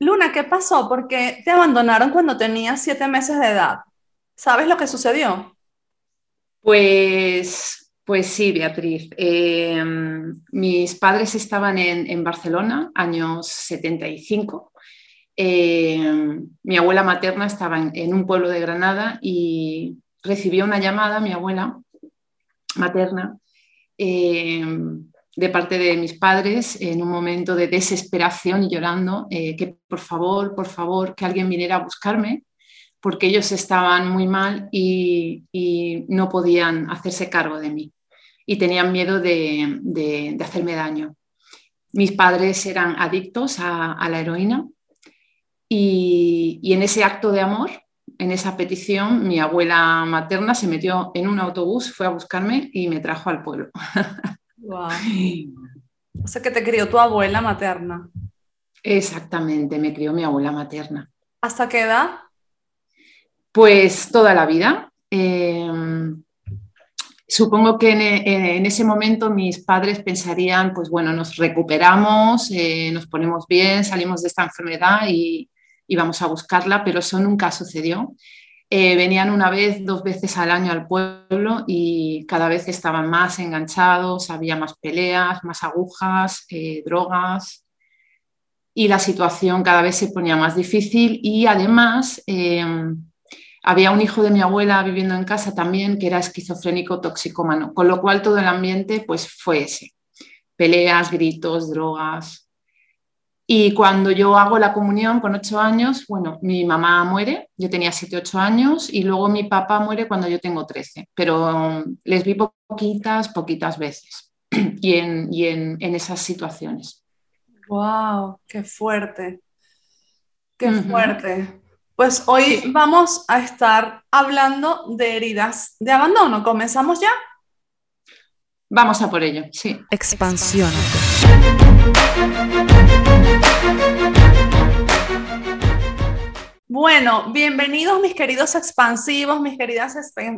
Luna, ¿qué pasó? ¿Por qué te abandonaron cuando tenías siete meses de edad? ¿Sabes lo que sucedió? Pues, pues sí, Beatriz. Eh, mis padres estaban en, Barcelona, años 75. Eh, mi abuela materna estaba en, un pueblo de Granada y recibió una llamada, mi abuela materna, eh, de parte de mis padres en un momento de desesperación y llorando, eh, que por favor, por favor, que alguien viniera a buscarme, porque ellos estaban muy mal y, no podían hacerse cargo de mí y tenían miedo de, hacerme daño. Mis padres eran adictos a, la heroína y en ese acto de amor en esa petición, mi abuela materna se metió en un autobús, fue a buscarme y me trajo al pueblo. Wow. O sea que te crió tu abuela materna. Exactamente, me crió mi abuela materna. ¿Hasta qué edad? Pues toda la vida. Em, supongo que en, ese momento mis padres pensarían, pues bueno, nos recuperamos, eh, nos ponemos bien, salimos de esta enfermedad y, y, vamos a buscarla, pero eso nunca sucedió. Eh, venían una vez, dos veces al año al pueblo y cada vez estaban más enganchados, había más peleas, más agujas, eh, drogas. Y la situación cada vez se ponía más difícil y además em, había un hijo de mi abuela viviendo en casa también que era esquizofrénico toxicómano, con lo cual todo el ambiente pues fue ese, peleas, gritos, drogas, y cuando yo hago la comunión con ocho años, bueno, mi mamá muere, yo tenía siete, ocho años, y luego mi papá muere cuando yo tengo trece, pero les vi poquitas, poquitas veces y en, y en, en esas situaciones. ¡Wow! ¡Qué fuerte! ¡Qué fuerte! Pues hoy vamos a estar hablando de heridas de abandono. ¿Comenzamos ya? Vamos a por ello, sí. Expansión. Bueno, bienvenidos mis queridos expansivos, mis queridas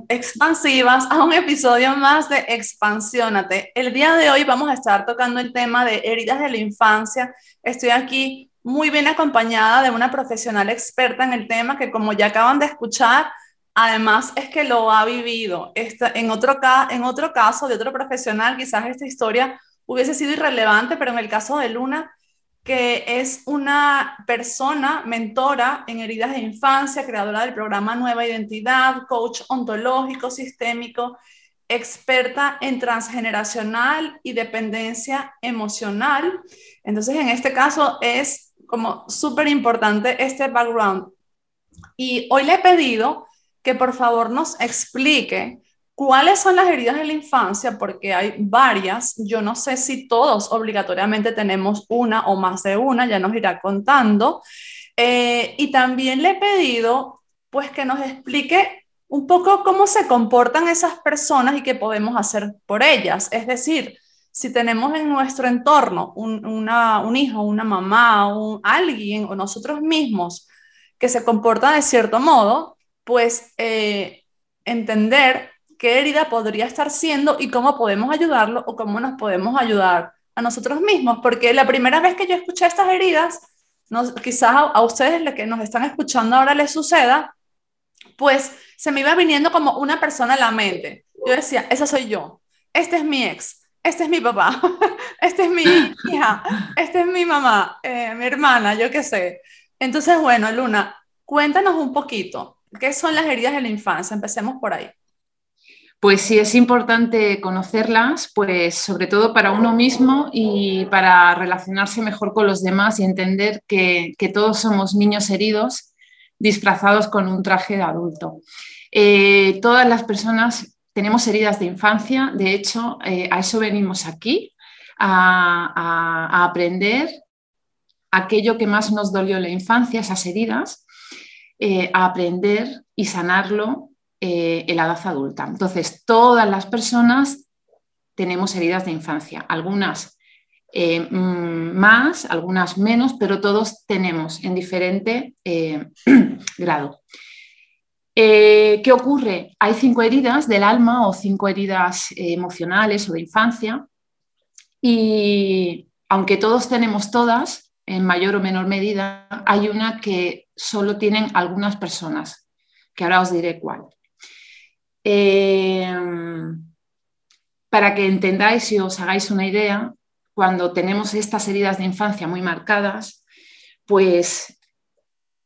expansivas, a un episodio más de Expansiónate. El día de hoy vamos a estar tocando el tema de heridas de la infancia. Estoy aquí muy bien acompañada de una profesional experta en el tema que como ya acaban de escuchar, además es que lo ha vivido. en, otro, en otro caso de otro profesional, quizás esta historia hubiese sido irrelevante, pero en el caso de Luna, que es una persona mentora en heridas de infancia, creadora del programa Nueva Identidad, coach ontológico sistémico, experta en transgeneracional y dependencia emocional. Entonces, en este caso es como súper importante este background. Y hoy le he pedido que por favor nos explique cuáles son las heridas de la infancia, porque hay varias. Yo no sé si todos obligatoriamente tenemos una o más de una, ya nos irá contando. Eh, y también le he pedido pues que nos explique un poco cómo se comportan esas personas y qué podemos hacer por ellas. Es decir, si tenemos en nuestro entorno un, un hijo, una mamá, un, alguien o nosotros mismos que se comporta de cierto modo, pues eh, entender qué herida podría estar siendo y cómo podemos ayudarlo o cómo nos podemos ayudar a nosotros mismos, porque la primera vez que yo escuché estas heridas, quizás a, ustedes que nos están escuchando ahora les suceda, pues se me iba viniendo como una persona a la mente. Yo decía, esa soy yo, este es mi ex, este es mi papá, este es mi hija, este es mi mamá, eh, mi hermana, yo qué sé. Entonces, bueno, Luna, cuéntanos un poquito, ¿Qué son las heridas de la infancia? Empecemos por ahí. Pues sí, es importante conocerlas, pues sobre todo para uno mismo y para relacionarse mejor con los demás y entender que, todos somos niños heridos disfrazados con un traje de adulto. Eh, todas las personas tenemos heridas de infancia, de hecho, eh, a eso venimos aquí, a aprender aquello que más nos dolió en la infancia, esas heridas, eh, a aprender y sanarlo eh, en la edad adulta. Entonces, todas las personas tenemos heridas de infancia, algunas eh, mm, más, algunas menos, pero todos tenemos en diferente grado. ¿Qué ocurre? Hay cinco heridas del alma o cinco heridas emocionales o de infancia y aunque todos tenemos todas, en mayor o menor medida, hay una que solo tienen algunas personas, que ahora os diré cuál. Eh, para que entendáis y os hagáis una idea, cuando tenemos estas heridas de infancia muy marcadas, pues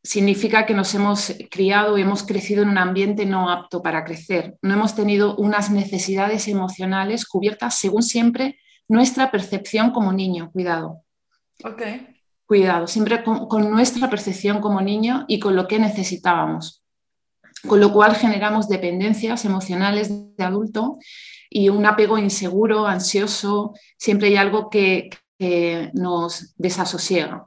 significa que nos hemos criado y hemos crecido en un ambiente no apto para crecer. No hemos tenido unas necesidades emocionales cubiertas según siempre nuestra percepción como niño. Cuidado. Ok. Cuidado, siempre con, nuestra percepción como niño y con lo que necesitábamos. Con lo cual generamos dependencias emocionales de adulto y un apego inseguro, ansioso, siempre hay algo que nos desasosiega.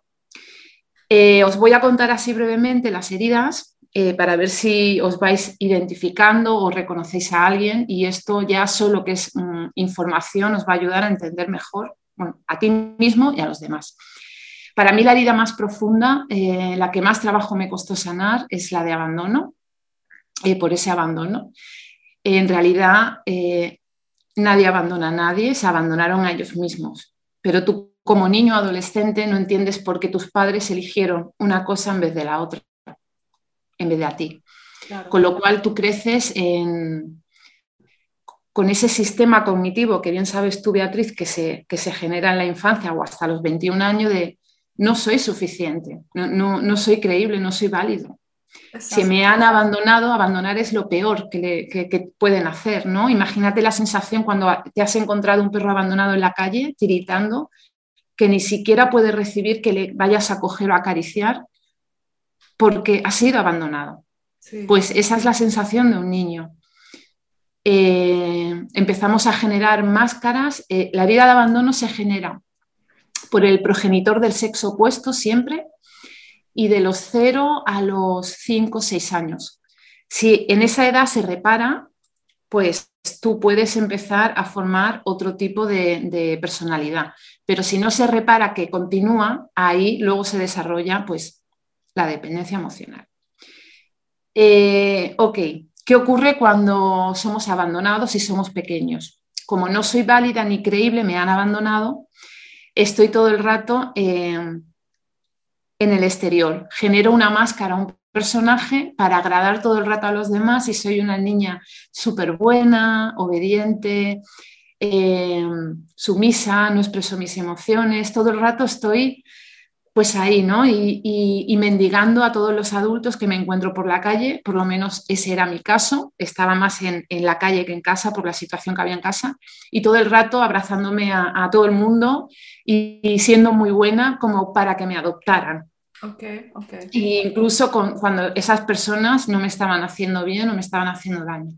Eh, os voy a contar así brevemente las heridas eh, para ver si os vais identificando o reconocéis a alguien y esto ya solo que es mm, información os va a ayudar a entender mejor a ti mismo y a los demás. Para mí la herida más profunda, eh, la que más trabajo me costó sanar, es la de abandono, por ese abandono. En realidad, nadie abandona a nadie, se abandonaron a ellos mismos, pero tú como niño o adolescente no entiendes por qué tus padres eligieron una cosa en vez de la otra, en vez de a ti. Con lo cual tú creces con ese sistema cognitivo que bien sabes tú, Beatriz, que se, que se genera en la infancia o hasta los 21 años de no soy suficiente, no, soy creíble, no soy válido. Si me han abandonado, abandonar es lo peor que, que, pueden hacer, ¿no? Imagínate la sensación cuando te has encontrado un perro abandonado en la calle, tiritando, que ni siquiera puede recibir que le vayas a coger o acariciar porque ha sido abandonado. Pues esa es la sensación de un niño. Eh, empezamos a generar máscaras. Eh, la vida de abandono se genera por el progenitor del sexo opuesto siempre y de los 0 a los 5 o 6 años. Si en esa edad se repara, pues tú puedes empezar a formar otro tipo de, personalidad. Pero si no se repara que continúa, ahí luego se desarrolla pues, la dependencia emocional. Eh, ok, ¿qué ocurre cuando somos abandonados y somos pequeños? Como no soy válida ni creíble, me han abandonado, estoy todo el rato eh, en el exterior, genero una máscara, un personaje para agradar todo el rato a los demás y soy una niña súper buena, obediente, eh, sumisa, no expreso mis emociones, todo el rato estoy pues ahí, ¿no? Y, mendigando a todos los adultos que me encuentro por la calle, por lo menos ese era mi caso, estaba más en, la calle que en casa por la situación que había en casa, y todo el rato abrazándome a, todo el mundo y siendo muy buena como para que me adoptaran. Okay, okay. incluso cuando esas personas no me estaban haciendo bien o me estaban haciendo daño.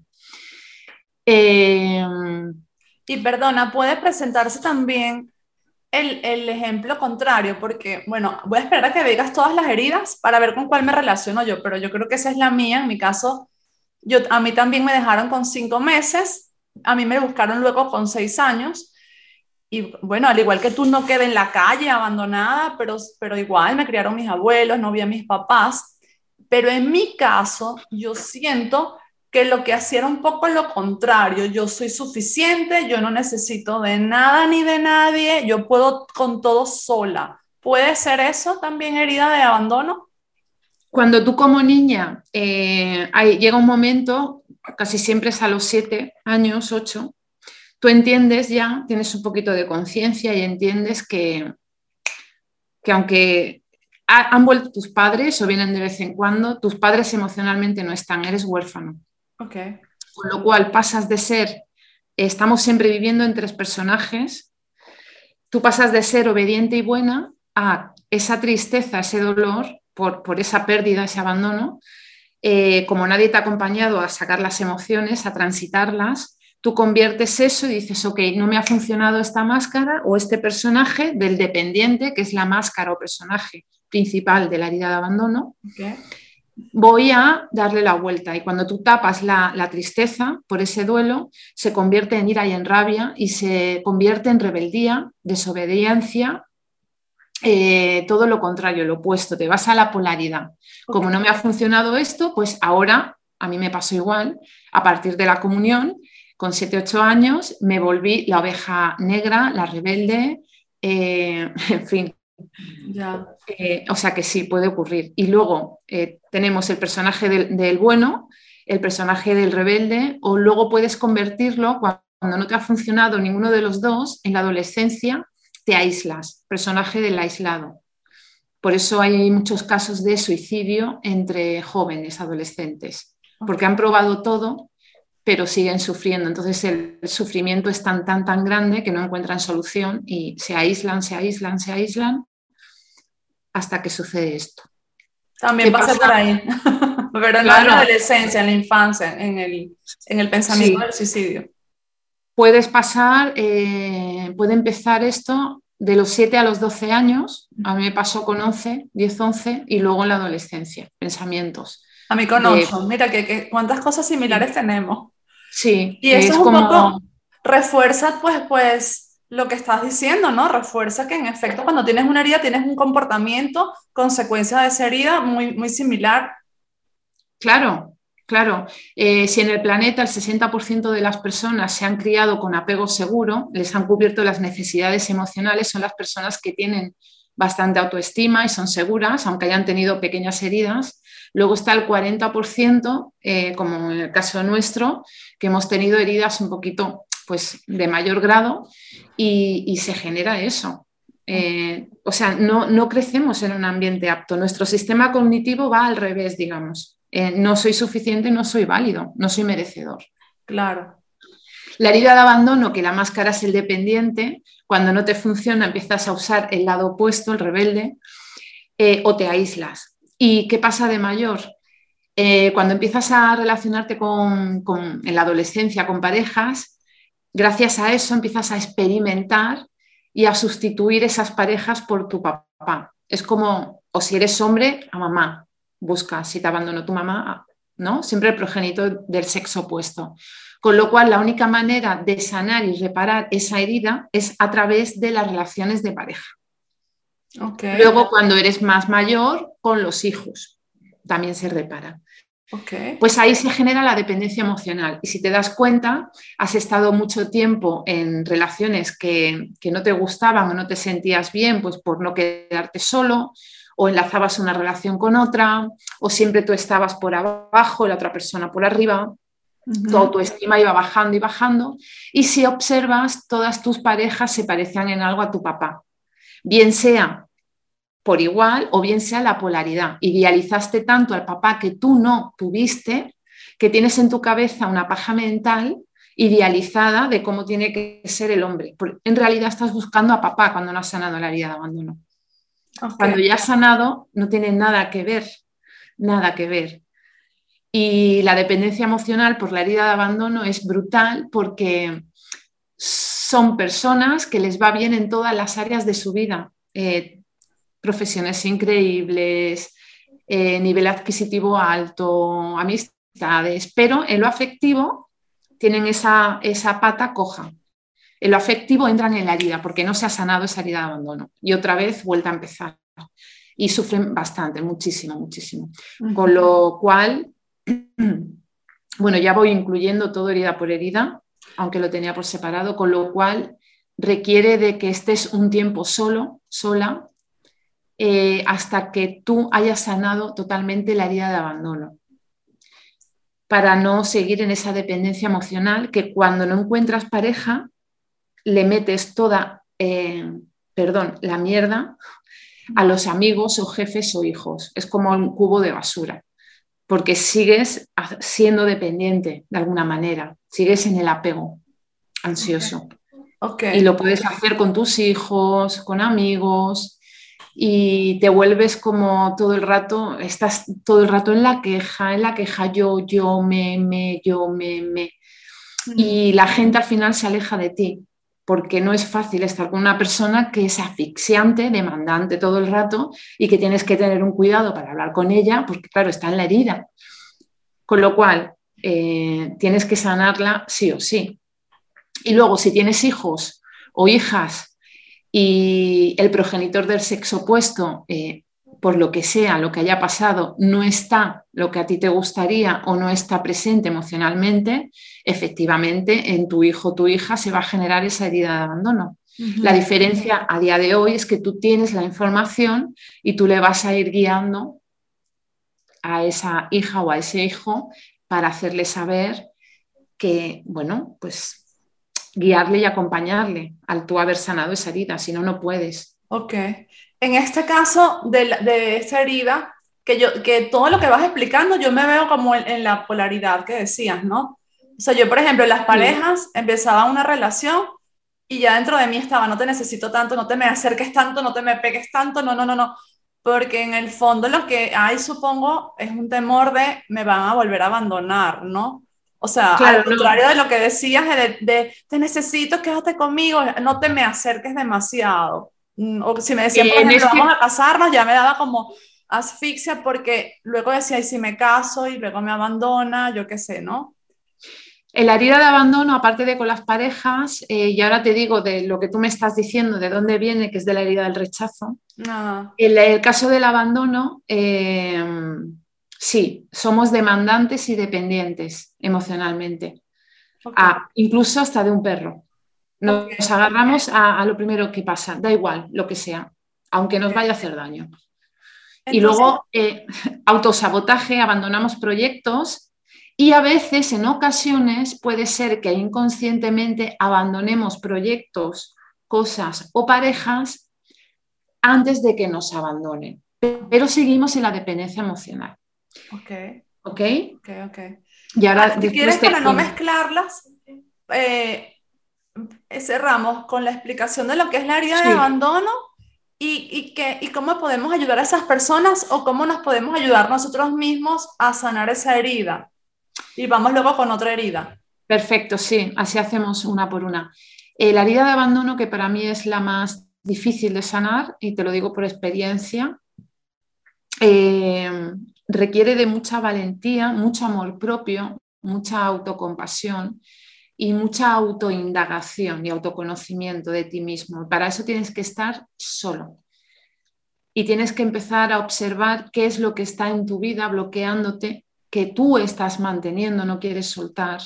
Eh, y perdona, puede presentarse también el, el, ejemplo contrario, porque, bueno, voy a esperar a que digas todas las heridas para ver con cuál me relaciono yo, pero yo creo que esa es la mía. En mi caso, yo, a mí también me dejaron con cinco meses, a mí me buscaron luego con seis años y bueno, al igual que tú no quedé en la calle abandonada, pero, pero igual me criaron mis abuelos, no vi a mis papás. Pero en mi caso, yo siento que lo que hacía era un poco lo contrario. Yo soy suficiente, yo no necesito de nada ni de nadie, yo puedo con todo sola. ¿Puede ser eso también herida de abandono? Cuando tú como niña eh, llega un momento, casi siempre es a los siete años, ocho, tú entiendes ya, tienes un poquito de conciencia y entiendes que, que aunque han vuelto tus padres o vienen de vez en cuando, tus padres emocionalmente no están, eres huérfano. Okay. Con lo cual pasas de ser, estamos siempre viviendo en tres personajes, tú pasas de ser obediente y buena a esa tristeza, ese dolor por, por esa pérdida, ese abandono, eh, como nadie te ha acompañado a sacar las emociones, a transitarlas, tú conviertes eso y dices, ok, no me ha funcionado esta máscara o este personaje del dependiente, que es la máscara o personaje principal de la herida de abandono. Voy a darle la vuelta. Y cuando tú tapas la, tristeza por ese duelo, se convierte en ira y en rabia y se convierte en rebeldía, desobediencia, eh, todo lo contrario, lo opuesto, te vas a la polaridad. Como no me ha funcionado esto, pues ahora a mí me pasó igual, a partir de la comunión, con 7-8 años me volví la oveja negra, la rebelde, eh, en fin, Eh, o sea que sí, puede ocurrir. Y luego eh, tenemos el personaje del, bueno, el personaje del rebelde, o luego puedes convertirlo cuando no te ha funcionado ninguno de los dos, en la adolescencia te aíslas, personaje del aislado. Por eso hay muchos casos de suicidio entre jóvenes adolescentes, porque han probado todo, pero siguen sufriendo. Entonces el sufrimiento es tan, tan, tan grande que no encuentran solución y se aíslan, se aíslan, se aíslan hasta que sucede esto. También pasa, por ahí, pero en la adolescencia, en la infancia, en el, pensamiento del suicidio. Puedes pasar, eh, puede empezar esto de los 7 a los 12 años, a mí me pasó con 11, 10, 11 y luego en la adolescencia, pensamientos. A mí con 8, mira que, cuántas cosas similares tenemos. Sí. Y eso es, un como... poco refuerza pues, pues lo que estás diciendo, ¿no? Refuerza que en efecto cuando tienes una herida tienes un comportamiento, consecuencia de esa herida muy, muy similar. Claro, Claro, eh, si en el planeta el 60% de las personas se han criado con apego seguro, les han cubierto las necesidades emocionales, son las personas que tienen bastante autoestima y son seguras, aunque hayan tenido pequeñas heridas. Luego está el 40%, eh, como en el caso nuestro, que hemos tenido heridas un poquito pues, de mayor grado y, se genera eso. Eh, o sea, no, no crecemos en un ambiente apto. Nuestro sistema cognitivo va al revés, digamos. Eh, no soy suficiente, no soy válido, no soy merecedor. Claro. La herida de abandono, que la máscara es el dependiente, cuando no te funciona empiezas a usar el lado opuesto, el rebelde, eh, o te aíslas. ¿Y qué pasa de mayor? Cuando empiezas a relacionarte con, en la adolescencia con parejas, gracias a eso empiezas a experimentar y a sustituir esas parejas por tu papá. Es como, o si eres hombre, a mamá, busca si te abandonó tu mamá, ¿no? Siempre el progenitor del sexo opuesto. Con lo cual, la única manera de sanar y reparar esa herida es a través de las relaciones de pareja. Luego, cuando eres más mayor, con los hijos, también se repara. Pues ahí se genera la dependencia emocional. Y si te das cuenta, has estado mucho tiempo en relaciones que, que no te gustaban o no te sentías bien, pues por no quedarte solo, o enlazabas una relación con otra, o siempre tú estabas por abajo y la otra persona por arriba. Tu autoestima iba bajando y bajando. Y si observas, todas tus parejas se parecían en algo a tu papá. Bien sea por igual o bien sea la polaridad. Idealizaste tanto al papá que tú no tuviste, que tienes en tu cabeza una paja mental idealizada de cómo tiene que ser el hombre. En realidad estás buscando a papá cuando no has sanado la herida de abandono. Cuando ya has sanado, no tiene nada que ver, nada que ver. Y la dependencia emocional por la herida de abandono es brutal porque son personas que les va bien en todas las áreas de su vida. Eh, profesiones increíbles, eh, nivel adquisitivo alto, amistades, pero en lo afectivo tienen esa, esa pata coja. En lo afectivo entran en la herida porque no se ha sanado esa herida de abandono y otra vez vuelta a empezar. Y sufren bastante, muchísimo, muchísimo. Con lo cual, bueno, ya voy incluyendo todo herida por herida, aunque lo tenía por separado, con lo cual requiere de que estés un tiempo solo, sola, eh, hasta que tú hayas sanado totalmente la herida de abandono para no seguir en esa dependencia emocional que cuando no encuentras pareja le metes toda, eh, perdón, la mierda a los amigos o jefes o hijos. Es como un cubo de basura, porque sigues siendo dependiente de alguna manera, sigues en el apego ansioso. Y lo puedes hacer con tus hijos, con amigos, y te vuelves como todo el rato, estás todo el rato en la queja, en la queja yo, yo, me, me, yo, me, me. Y la gente al final se aleja de ti porque no es fácil estar con una persona que es asfixiante, demandante todo el rato y que tienes que tener un cuidado para hablar con ella, porque claro, está en la herida. Con lo cual, eh, tienes que sanarla sí o sí. Y luego, si tienes hijos o hijas y el progenitor del sexo opuesto eh, por lo que sea, lo que haya pasado, no está lo que a ti te gustaría o no está presente emocionalmente, efectivamente en tu hijo o tu hija se va a generar esa herida de abandono. La diferencia a día de hoy es que tú tienes la información y tú le vas a ir guiando a esa hija o a ese hijo para hacerle saber que, bueno, pues guiarle y acompañarle al tú haber sanado esa herida, si no, no puedes. Ok. En este caso de, de esa herida, que, yo, que todo lo que vas explicando, yo me veo como en, la polaridad que decías, ¿no? O sea, yo, por ejemplo, en las parejas empezaba una relación y ya dentro de mí estaba, no te necesito tanto, no te me acerques tanto, no te me pegues tanto, no, no, no, no. Porque en el fondo lo que hay, supongo, es un temor de me van a volver a abandonar, ¿no? O sea, al contrario de lo que decías, de, te necesito, quédate conmigo, no te me acerques demasiado. Mm, o si me decían, por ejemplo, vamos a casarnos, ya me daba como asfixia porque luego decía, y si me caso y luego me abandona, yo qué sé, ¿no? La herida de abandono, aparte de con las parejas, eh, y ahora te digo de lo que tú me estás diciendo, de dónde viene, que es de la herida del rechazo. Ah. En el caso del abandono, eh, sí, somos demandantes y dependientes emocionalmente, incluso hasta de un perro. Nos agarramos a, lo primero que pasa, da igual, lo que sea, aunque nos vaya a hacer daño. y luego, eh, autosabotaje, abandonamos proyectos y a veces, en ocasiones, puede ser que inconscientemente abandonemos proyectos, cosas o parejas antes de que nos abandonen, pero seguimos en la dependencia emocional. Ok. ¿Ok? Ok, ok. Y ahora, ah, si quieres, para no mezclarlas, eh, cerramos con la explicación de lo que es la herida de abandono y, y, que, y cómo podemos ayudar a esas personas o cómo nos podemos ayudar nosotros mismos a sanar esa herida. Y vamos luego con otra herida. Perfecto, sí, así hacemos una por una. Eh, la herida de abandono, que para mí es la más difícil de sanar, y te lo digo por experiencia, eh, requiere de mucha valentía, mucho amor propio, mucha autocompasión y mucha autoindagación y autoconocimiento de ti mismo. Para eso tienes que estar solo y tienes que empezar a observar qué es lo que está en tu vida bloqueándote que tú estás manteniendo, no quieres soltar,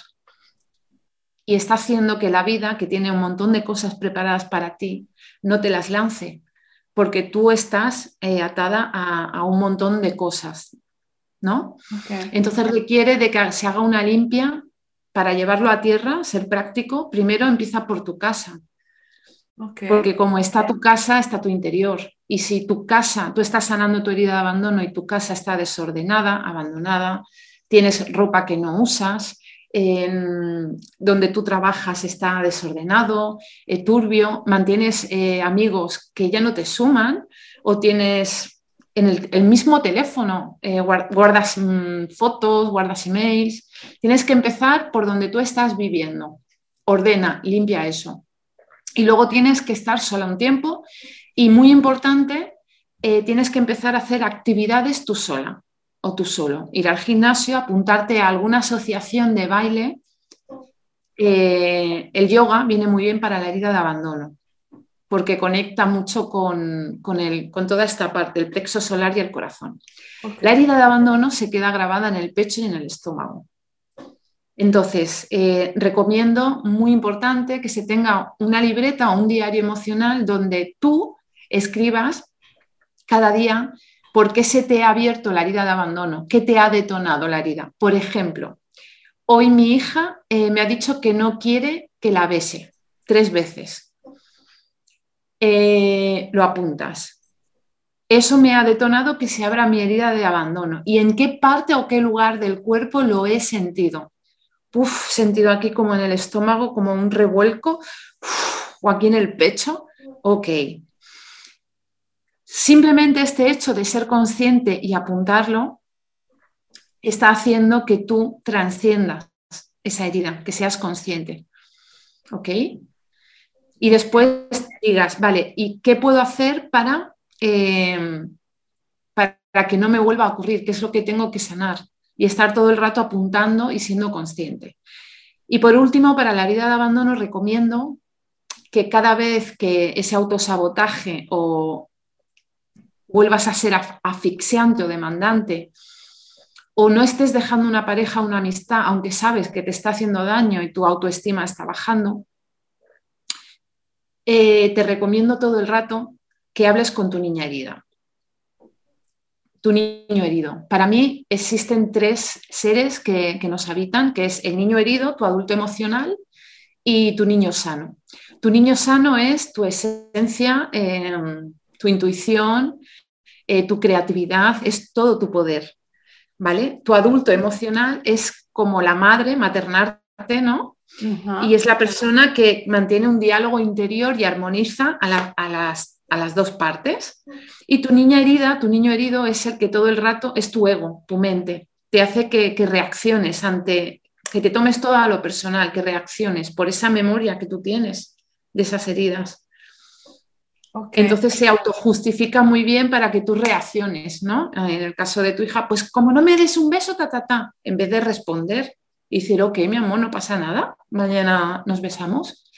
y está haciendo que la vida, que tiene un montón de cosas preparadas para ti, no te las lance, porque tú estás eh, atada a, un montón de cosas, ¿no? Entonces requiere de que se haga una limpia para llevarlo a tierra, ser práctico. Primero empieza por tu casa, porque como está tu casa, está tu interior. Y si tu casa, tú estás sanando tu herida de abandono y tu casa está desordenada, abandonada, tienes ropa que no usas, donde tú trabajas está desordenado, eh, turbio, mantienes eh, amigos que ya no te suman o tienes en el, mismo teléfono, eh, guardas mm, fotos, guardas emails, tienes que empezar por donde tú estás viviendo. Ordena, limpia eso. Y luego tienes que estar sola un tiempo y muy importante, eh, tienes que empezar a hacer actividades tú sola o tú solo. Ir al gimnasio, apuntarte a alguna asociación de baile. Eh, el yoga viene muy bien para la herida de abandono porque conecta mucho con, con, toda esta parte, el plexo solar y el corazón. La herida de abandono se queda grabada en el pecho y en el estómago. Entonces, eh, recomiendo, muy importante, que se tenga una libreta o un diario emocional donde tú escribas cada día por qué se te ha abierto la herida de abandono, qué te ha detonado la herida. Por ejemplo, hoy mi hija eh, me ha dicho que no quiere que la bese tres veces. Eh, lo apuntas. Eso me ha detonado que se abra mi herida de abandono. ¿Y en qué parte o qué lugar del cuerpo lo he sentido? uf, sentido aquí como en el estómago, como un revuelco, o aquí en el pecho. Ok. Simplemente este hecho de ser consciente y apuntarlo está haciendo que tú transciendas esa herida, que seas consciente. ¿Ok? Y después digas, vale, ¿y qué puedo hacer para, eh, para que no me vuelva a ocurrir? ¿Qué es lo que tengo que sanar? y estar todo el rato apuntando y siendo consciente. Y por último, para la herida de abandono recomiendo que cada vez que ese autosabotaje o vuelvas a ser asfixiante o demandante, o no estés dejando una pareja, una amistad, aunque sabes que te está haciendo daño y tu autoestima está bajando, eh, te recomiendo todo el rato que hables con tu niña herida. Tu niño herido. Para mí existen tres seres que, nos habitan, que es el niño herido, tu adulto emocional y tu niño sano. Tu niño sano es tu esencia, em, tu intuición, eh, tu creatividad, es todo tu poder. ¿Vale? Tu adulto emocional es como la madre, maternarte, ¿no? Y es la persona que mantiene un diálogo interior y armoniza a, las, dos partes. Y tu niña herida, tu niño herido es el que todo el rato es tu ego, tu mente. Te hace que, reacciones ante, que te tomes todo a lo personal, que reacciones por esa memoria que tú tienes de esas heridas. Entonces se autojustifica muy bien para que tú reacciones, ¿no? En el caso de tu hija, pues como no me des un beso, ta, ta, ta, en vez de responder y decir, ok, mi amor, no pasa nada, mañana nos besamos.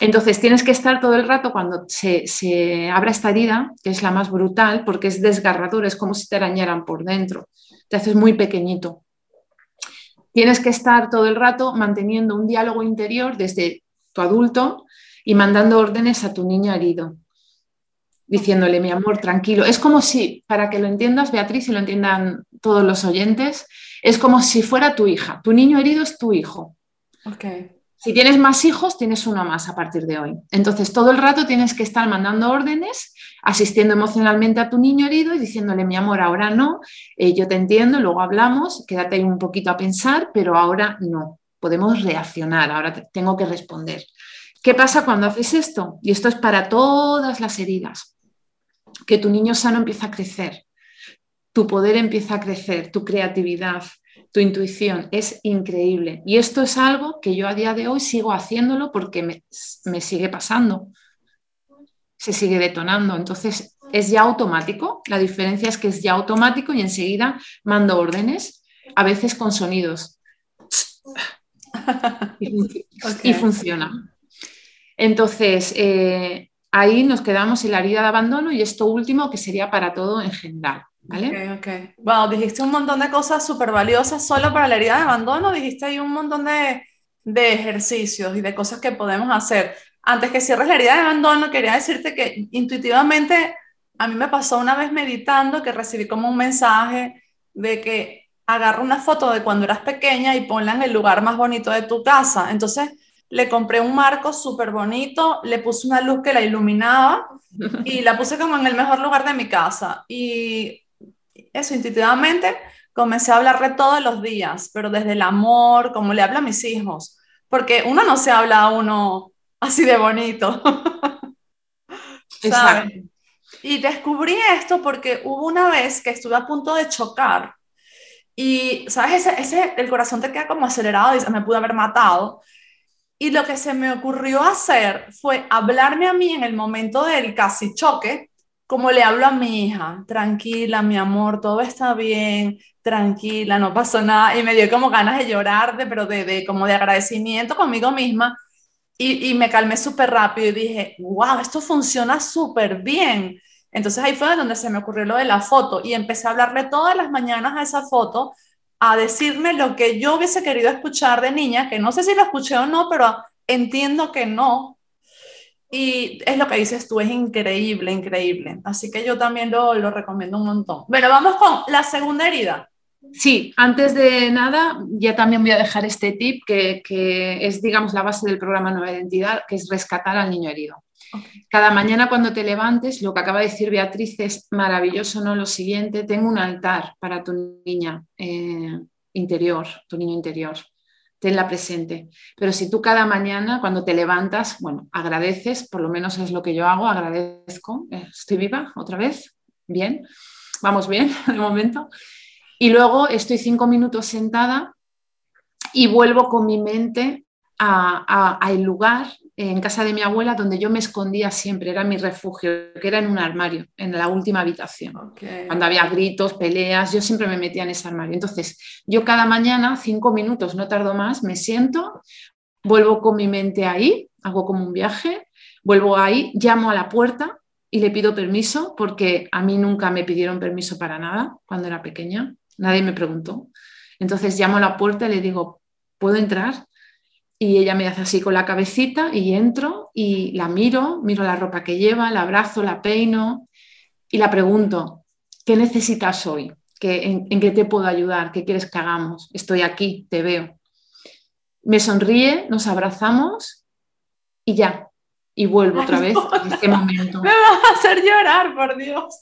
Entonces tienes que estar todo el rato cuando se, abra esta herida, que es la más brutal, porque es desgarrador, es como si te arañaran por dentro, te haces muy pequeñito. Tienes que estar todo el rato manteniendo un diálogo interior desde tu adulto y mandando órdenes a tu niño herido, diciéndole, mi amor, tranquilo. Es como si, para que lo entiendas, Beatriz, y lo entiendan todos los oyentes, es como si fuera tu hija. Tu niño herido es tu hijo. Si tienes más hijos, tienes uno más a partir de hoy. Entonces, todo el rato tienes que estar mandando órdenes, asistiendo emocionalmente a tu niño herido y diciéndole, mi amor, ahora no, eh, yo te entiendo, luego hablamos, quédate ahí un poquito a pensar, pero ahora no. Podemos reaccionar, ahora tengo que responder. ¿Qué pasa cuando haces esto? Y esto es para todas las heridas. Que tu niño sano empieza a crecer, tu poder empieza a crecer, tu creatividad, tu intuición es increíble. Y esto es algo que yo a día de hoy sigo haciéndolo porque me, sigue pasando, se sigue detonando. Entonces es ya automático. La diferencia es que es ya automático y enseguida mando órdenes, a veces con sonidos. y, funciona. Entonces, eh, ahí nos quedamos en la herida de abandono y esto último que sería para todo en general. ¿Vale? Ok, ok. Wow, dijiste un montón de cosas súper valiosas solo para la herida de abandono, dijiste ahí un montón de, de ejercicios y de cosas que podemos hacer. Antes que cierres la herida de abandono, quería decirte que intuitivamente a mí me pasó una vez meditando que recibí como un mensaje de que agarra una foto de cuando eras pequeña y ponla en el lugar más bonito de tu casa. Entonces le compré un marco súper bonito, le puse una luz que la iluminaba y la puse como en el mejor lugar de mi casa. Y eso intuitivamente comencé a hablarle todos los días, pero desde el amor, como le hablo a mis hijos, porque uno no se habla a uno así de bonito. ¿sabes? Y descubrí esto porque hubo una vez que estuve a punto de chocar y, ¿sabes? Ese, ese, el corazón te queda como acelerado y me pude haber matado. Y lo que se me ocurrió hacer fue hablarme a mí en el momento del casi choque, como le hablo a mi hija, tranquila, mi amor, todo está bien, tranquila, no pasó nada. Y me dio como ganas de llorar, de, pero de, de como de agradecimiento conmigo misma. Y, y me calmé súper rápido y dije, wow, esto funciona súper bien. Entonces ahí fue donde se me ocurrió lo de la foto y empecé a hablarle todas las mañanas a esa foto, a decirme lo que yo hubiese querido escuchar de niña, que no sé si lo escuché o no, pero entiendo que no, y es lo que dices tú, es increíble, increíble. Así que yo también lo, lo recomiendo un montón. Bueno, vamos con la segunda herida. Sí, antes de nada, ya también voy a dejar este tip que, que, es, digamos, la base del programa Nueva Identidad, que es rescatar al niño herido. Cada mañana cuando te levantes, lo que acaba de decir Beatriz es maravilloso, ¿no? Lo siguiente, tengo un altar para tu niña eh, interior, tu niño interior tenla presente. Pero si tú cada mañana, cuando te levantas, bueno, agradeces, por lo menos es lo que yo hago, agradezco, eh, estoy viva otra vez, bien, vamos bien de momento. Y luego estoy cinco minutos sentada y vuelvo con mi mente al lugar en casa de mi abuela donde yo me escondía siempre, era mi refugio, que era en un armario, en la última habitación. Cuando había gritos, peleas, yo siempre me metía en ese armario. Entonces, yo cada mañana, cinco minutos, no tardo más, me siento, vuelvo con mi mente ahí, hago como un viaje, vuelvo ahí, llamo a la puerta y le pido permiso, porque a mí nunca me pidieron permiso para nada cuando era pequeña, nadie me preguntó. Entonces llamo a la puerta y le digo, ¿puedo entrar? Y ella me hace así con la cabecita y entro y la miro, miro la ropa que lleva, la abrazo, la peino y la pregunto, ¿qué necesitas hoy? ¿Qué, en, qué te puedo ayudar? ¿Qué quieres que hagamos? Estoy aquí, te veo. Me sonríe, nos abrazamos y ya. Y vuelvo otra vez a este momento. Me vas a hacer llorar, por Dios.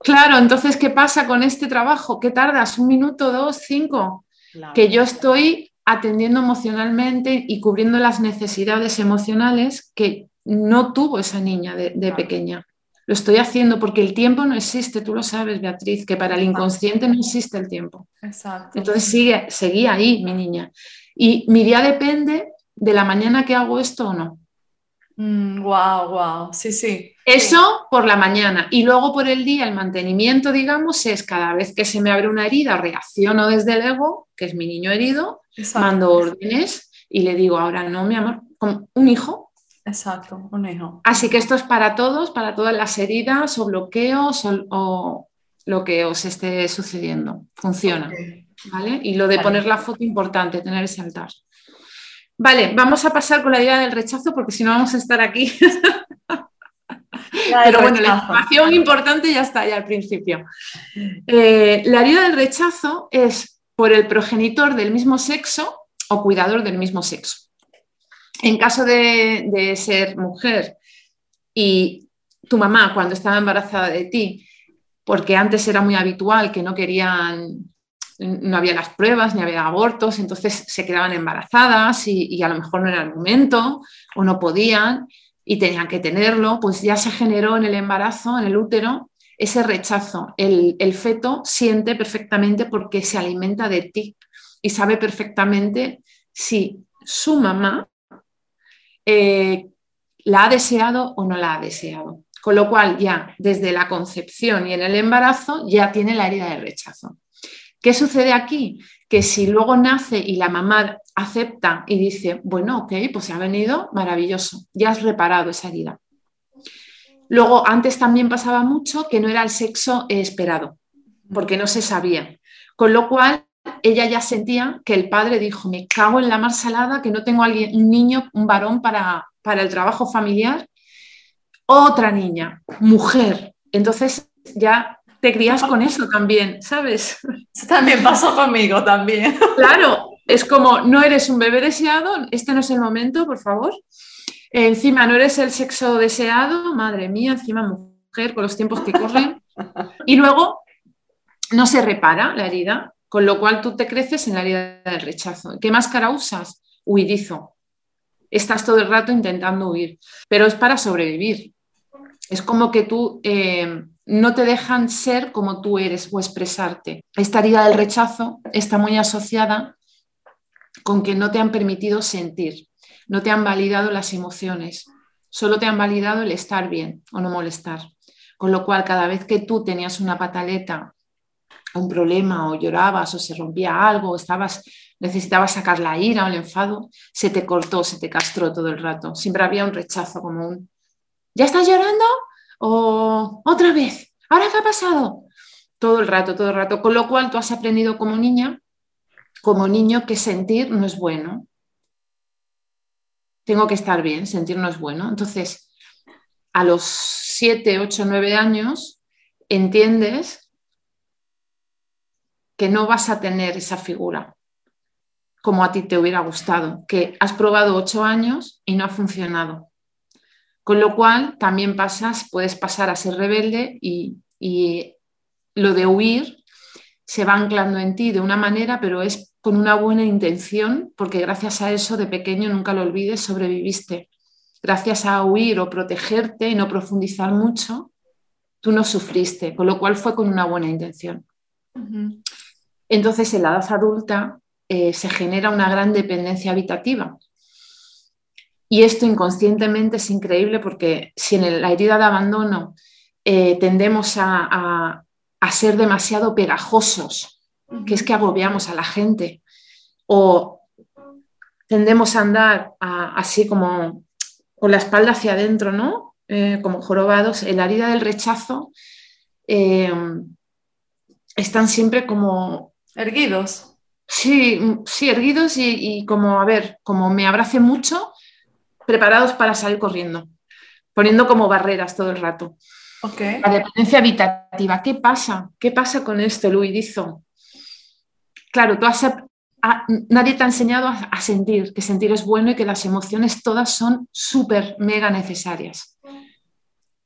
Claro, entonces, ¿qué pasa con este trabajo? ¿Qué tardas? ¿Un minuto, dos, cinco? Que yo estoy atendiendo emocionalmente y cubriendo las necesidades emocionales que no tuvo esa niña de, pequeña. Lo estoy haciendo porque el tiempo no existe, tú lo sabes, Beatriz, que para el inconsciente no existe el tiempo. Exacto. Entonces sigue, seguía ahí mi niña. Y mi día depende de la mañana que hago esto o no. Wow, mm, wow, sí, sí. Eso por la mañana. Y luego por el día, el mantenimiento, digamos, es cada vez que se me abre una herida, reacciono desde el ego, que es mi niño herido, mando órdenes y le digo, ahora no, mi amor, como un hijo. Exacto, un hijo. Así que esto es para todos, para todas las heridas o bloqueos o, lo que os esté sucediendo. Funciona. ¿Vale? Y lo de poner la foto, importante, tener ese altar. Vale, vamos a pasar con la idea del rechazo porque si no vamos a estar aquí. Pero bueno, la información importante ya está ya al principio. Eh, la herida del rechazo es por el progenitor del mismo sexo o cuidador del mismo sexo. En caso de, ser mujer y tu mamá cuando estaba embarazada de ti, porque antes era muy habitual que no querían, no había las pruebas ni había abortos, entonces se quedaban embarazadas y, a lo mejor no era el momento o no podían y tenían que tenerlo, pues ya se generó en el embarazo, en el útero, ese rechazo. El, feto siente perfectamente porque se alimenta de ti y sabe perfectamente si su mamá eh, la ha deseado o no la ha deseado. Con lo cual ya desde la concepción y en el embarazo ya tiene la herida de rechazo. ¿Qué sucede aquí? Que si luego nace y la mamá acepta y dice, bueno, ok, pues se ha venido, maravilloso, ya has reparado esa herida. Luego, antes también pasaba mucho que no era el sexo esperado, porque no se sabía. Con lo cual, ella ya sentía que el padre dijo, me cago en la mar salada, que no tengo alguien, un niño, un varón para, para el trabajo familiar. Otra niña, mujer. Entonces ya te crías con eso también, ¿sabes? Eso también pasó conmigo también. Claro, es como, no eres un bebé deseado, este no es el momento, por favor. Encima no eres el sexo deseado, madre mía, encima mujer con los tiempos que corren. Y luego no se repara la herida, con lo cual tú te creces en la herida del rechazo. ¿Qué máscara usas? Huidizo. Estás todo el rato intentando huir, pero es para sobrevivir. Es como que tú eh, no te dejan ser como tú eres o expresarte. Esta herida del rechazo está muy asociada con que no te han permitido sentir no te han validado las emociones, solo te han validado el estar bien o no molestar. Con lo cual, cada vez que tú tenías una pataleta, un problema, o llorabas, o se rompía algo, o estabas, necesitabas sacar la ira o el enfado, se te cortó, se te castró todo el rato. Siempre había un rechazo como un, ¿ya estás llorando? ¿O otra vez? ¿Ahora qué ha pasado? Todo el rato, todo el rato. Con lo cual, tú has aprendido como niña, como niño, que sentir no es bueno, tengo que estar bien, sentirnos bueno. Entonces, a los 7, 8, 9 años, entiendes que no vas a tener esa figura como a ti te hubiera gustado, que has probado 8 años y no ha funcionado. Con lo cual, también pasas, puedes pasar a ser rebelde y, y lo de huir se va anclando en ti de una manera, pero es con una buena intención, porque gracias a eso de pequeño, nunca lo olvides, sobreviviste. Gracias a huir o protegerte y no profundizar mucho, tú no sufriste, con lo cual fue con una buena intención. Entonces, en la edad adulta eh, se genera una gran dependencia habitativa. Y esto inconscientemente es increíble porque si en la herida de abandono eh, tendemos a ser demasiado pegajosos, que es que agobiamos a la gente o tendemos a andar así como con la espalda hacia adentro, ¿no? Eh, como jorobados, en la herida del rechazo eh, están siempre como... Erguidos. Sí, sí, erguidos y, como, a ver, como me abrace mucho, preparados para salir corriendo, poniendo como barreras todo el rato. Okay. La dependencia habitativa. ¿Qué pasa? ¿Qué pasa con esto, Luidizo? Claro, tú has, nadie te ha enseñado a, sentir, que sentir es bueno y que las emociones todas son súper, mega necesarias.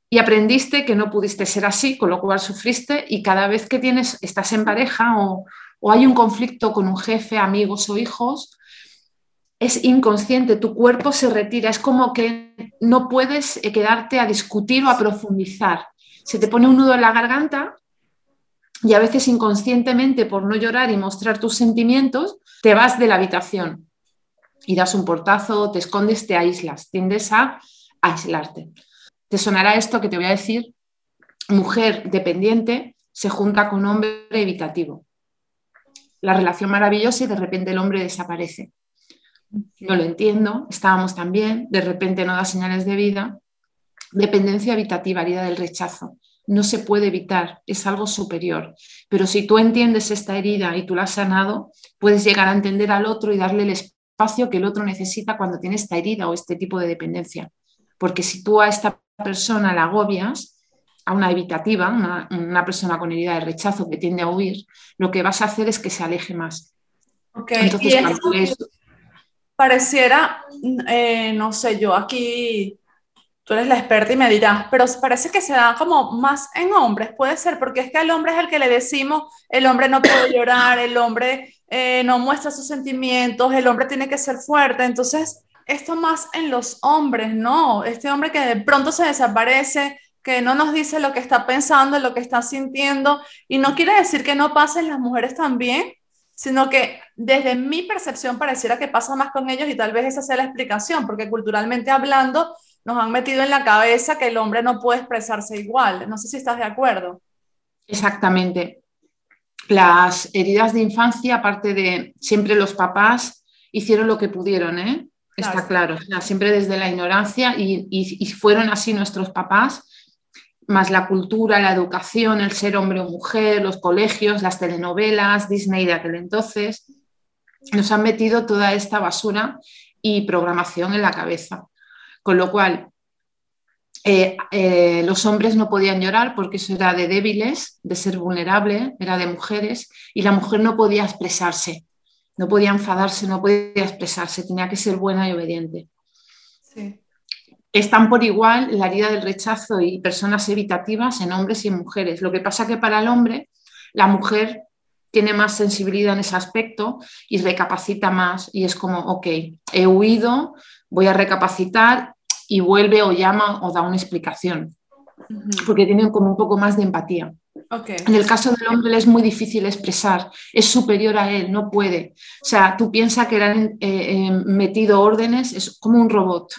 Y aprendiste que no pudiste ser así, con lo cual sufriste y cada vez que tienes, estás en pareja o, o hay un conflicto con un jefe, amigos o hijos, es inconsciente, tu cuerpo se retira, es como que no puedes eh, quedarte a discutir o a profundizar. Se te pone un nudo en la garganta y a veces inconscientemente, por no llorar y mostrar tus sentimientos, te vas de la habitación y das un portazo, te escondes, te aíslas, tiendes a aislarte. Te sonará esto que te voy a decir, mujer dependiente se junta con hombre evitativo la relación maravillosa y de repente el hombre desaparece. No lo entiendo, estábamos tan bien, de repente no da señales de vida. Dependencia habitativa, herida del rechazo. No se puede evitar, es algo superior. Pero si tú entiendes esta herida y tú la has sanado, puedes llegar a entender al otro y darle el espacio que el otro necesita cuando tiene esta herida o este tipo de dependencia. Porque si tú a esta persona la agobias, a una evitativa, una, persona con herida de rechazo que tiende a huir, lo que vas a hacer es que se aleje más. Entonces, pareciera, eh, no sé, yo aquí, tú eres la experta y me dirás, pero parece que se da como más en hombres, puede ser, porque es que al hombre es el que le decimos, el hombre no puede llorar, el hombre eh, no muestra sus sentimientos, el hombre tiene que ser fuerte, entonces esto más en los hombres, ¿no? Este hombre que de pronto se desaparece, que no nos dice lo que está pensando, lo que está sintiendo, y no quiere decir que no pasen las mujeres también, sino que desde mi percepción pareciera que pasa más con ellos y tal vez esa sea la explicación, porque culturalmente hablando nos han metido en la cabeza que el hombre no puede expresarse igual. No sé si estás de acuerdo. Exactamente. Las heridas de infancia, aparte de siempre los papás hicieron lo que pudieron, ¿eh? Está claro, siempre desde la ignorancia y, y, fueron así nuestros papás más la cultura, la educación, el ser hombre o mujer, los colegios, las telenovelas, Disney de aquel entonces, nos han metido toda esta basura y programación en la cabeza. Con lo cual, eh, eh, los hombres no podían llorar porque eso era de débiles, de ser vulnerable, era de mujeres, y la mujer no podía expresarse, no podía enfadarse, no podía expresarse, tenía que ser buena y obediente. Sí están por igual la herida del rechazo y personas evitativas en hombres y en mujeres. Lo que pasa que para el hombre, la mujer tiene más sensibilidad en ese aspecto y recapacita más y es como, ok, he huido, voy a recapacitar y vuelve o llama o da una explicación, porque tienen como un poco más de empatía. En el caso del hombre le es muy difícil expresar, es superior a él, no puede. O sea, tú piensas que eran eh, eh, metido órdenes, es como un robot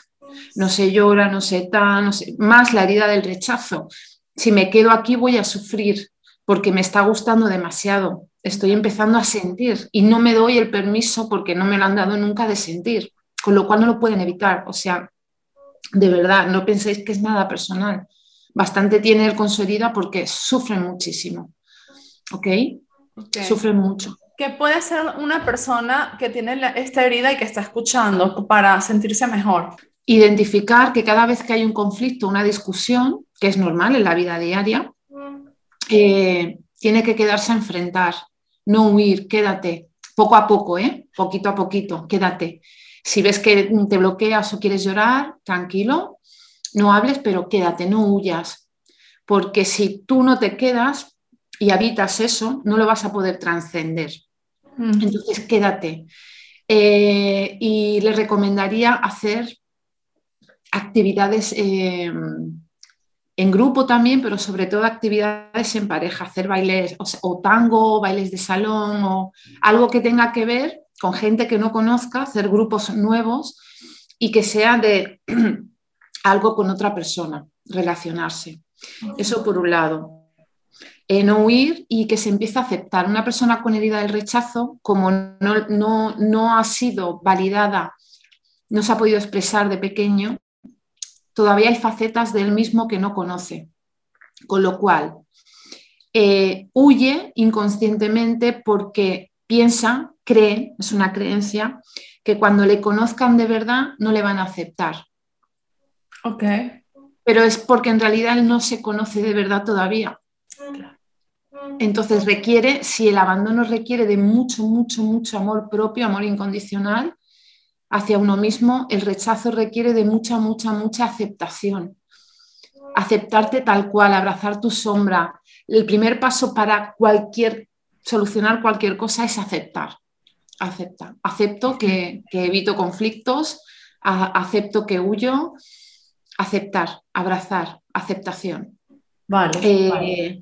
no se llora, no se está, no sé, más la herida del rechazo. Si me quedo aquí voy a sufrir porque me está gustando demasiado, estoy empezando a sentir y no me doy el permiso porque no me lo han dado nunca de sentir, con lo cual no lo pueden evitar. O sea, de verdad, no penséis que es nada personal. Bastante tiene él con su herida porque sufren muchísimo. ¿Ok? Sufren mucho. ¿Qué puede hacer una persona que tiene esta herida y que está escuchando para sentirse mejor? Identificar que cada vez que hay un conflicto, una discusión, que es normal en la vida diaria, eh, tiene que quedarse a enfrentar, no huir, quédate, poco a poco, ¿eh? poquito a poquito, quédate. Si ves que te bloqueas o quieres llorar, tranquilo, no hables, pero quédate, no huyas, porque si tú no te quedas y habitas eso, no lo vas a poder trascender. Mm. Entonces, quédate. Eh, y le recomendaría hacer actividades eh, en grupo también, pero sobre todo actividades en pareja, hacer bailes o, tango, bailes de salón o algo que tenga que ver con gente que no conozca, hacer grupos nuevos y que sea de algo con otra persona, relacionarse. Eso por un lado. no huir y que se empiece a aceptar. Una persona con herida del rechazo, como no, no, no ha sido validada, no se ha podido expresar de pequeño, todavía hay facetas del mismo que no conoce. Con lo cual, eh, huye inconscientemente porque piensa cree, es una creencia, que cuando le conozcan de verdad no le van a aceptar. Ok. Pero es porque en realidad él no se conoce de verdad todavía. Entonces requiere, si el abandono requiere de mucho, mucho, mucho amor propio, amor incondicional hacia uno mismo, el rechazo requiere de mucha, mucha, mucha aceptación. Aceptarte tal cual, abrazar tu sombra. El primer paso para cualquier, solucionar cualquier cosa es aceptar. Acepta. Acepto que, evito conflictos, acepto que huyo, aceptar, abrazar, aceptación. Vale, eh,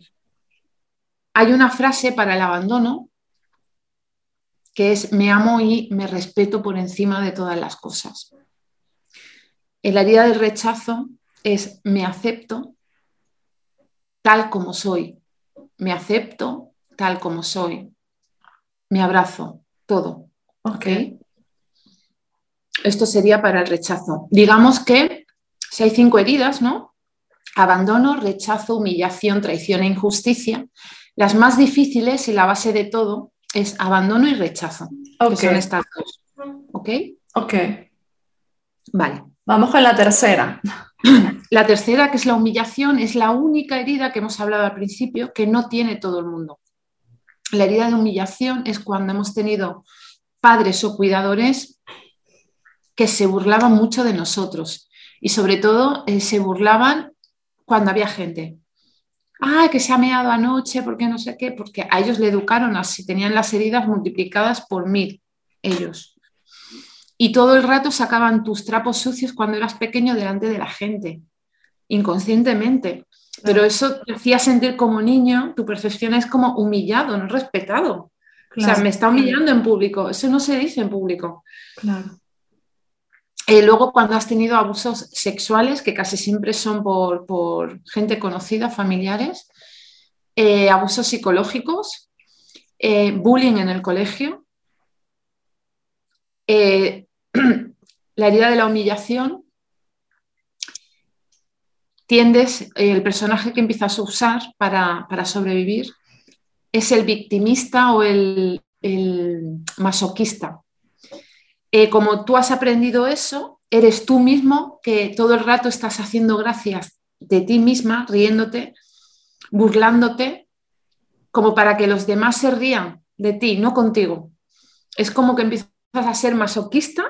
Hay una frase para el abandono que es me amo y me respeto por encima de todas las cosas. La herida del rechazo es me acepto tal como soy, me acepto tal como soy, me abrazo, todo. ¿Ok? Esto sería para el rechazo. Digamos que si hay cinco heridas, ¿no? Abandono, rechazo, humillación, traición e injusticia. Las más difíciles y la base de todo es abandono y rechazo. Que son estas dos. ¿Ok? Ok. Vale. Vamos con la tercera. La tercera, que es la humillación, es la única herida que hemos hablado al principio que no tiene todo el mundo. La herida de humillación es cuando hemos tenido padres o cuidadores que se burlaban mucho de nosotros y sobre todo eh, se burlaban cuando había gente. Ah, que se ha meado anoche, porque no sé qué, porque a ellos le educaron así, tenían las heridas multiplicadas por mil, ellos. Y todo el rato sacaban tus trapos sucios cuando eras pequeño delante de la gente, inconscientemente. Pero eso te hacía sentir como niño, tu percepción es como humillado, no respetado. O sea, me está humillando en público. Eso no se dice en público. Claro. Eh, luego, cuando has tenido abusos sexuales, que casi siempre son por, gente conocida, familiares, eh, abusos psicológicos, eh, bullying en el colegio, la herida de la humillación, tiendes, el personaje que empiezas a usar para, sobrevivir es el victimista o el masoquista. Eh, como tú has aprendido eso, eres tú mismo que todo el rato estás haciendo gracias de ti misma, riéndote, burlándote, como para que los demás se rían de ti, no contigo. Es como que empiezas a ser masoquista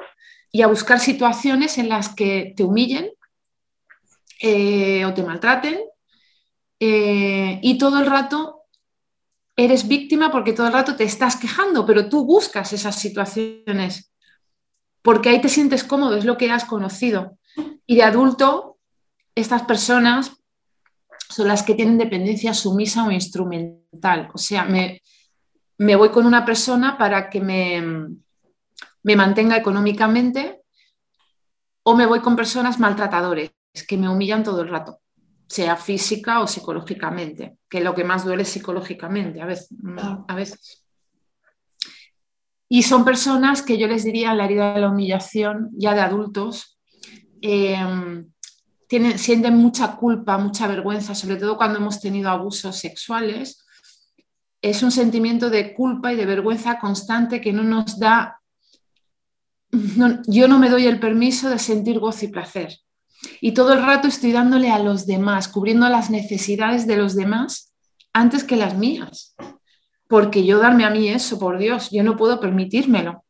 y a buscar situaciones en las que te humillen eh, o te maltraten eh, y todo el rato eres víctima porque todo el rato te estás quejando, pero tú buscas esas situaciones porque ahí te sientes cómodo, es lo que has conocido. Y de adulto, estas personas son las que tienen dependencia sumisa o instrumental. O sea, me, voy con una persona para que me, me mantenga económicamente o me voy con personas maltratadores que me humillan todo el rato, sea física o psicológicamente, que lo que más duele es psicológicamente a veces. A veces. Y son personas que yo les diría la herida de la humillación, ya de adultos, em, tienen, sienten mucha culpa, mucha vergüenza, sobre todo cuando hemos tenido abusos sexuales. Es un sentimiento de culpa y de vergüenza constante que no nos da, yo no me doy el permiso de sentir gozo y placer. Y todo el rato estoy dándole a los demás, cubriendo las necesidades de los demás antes que las mías porque yo darme a mí eso, por Dios, yo no puedo permitírmelo,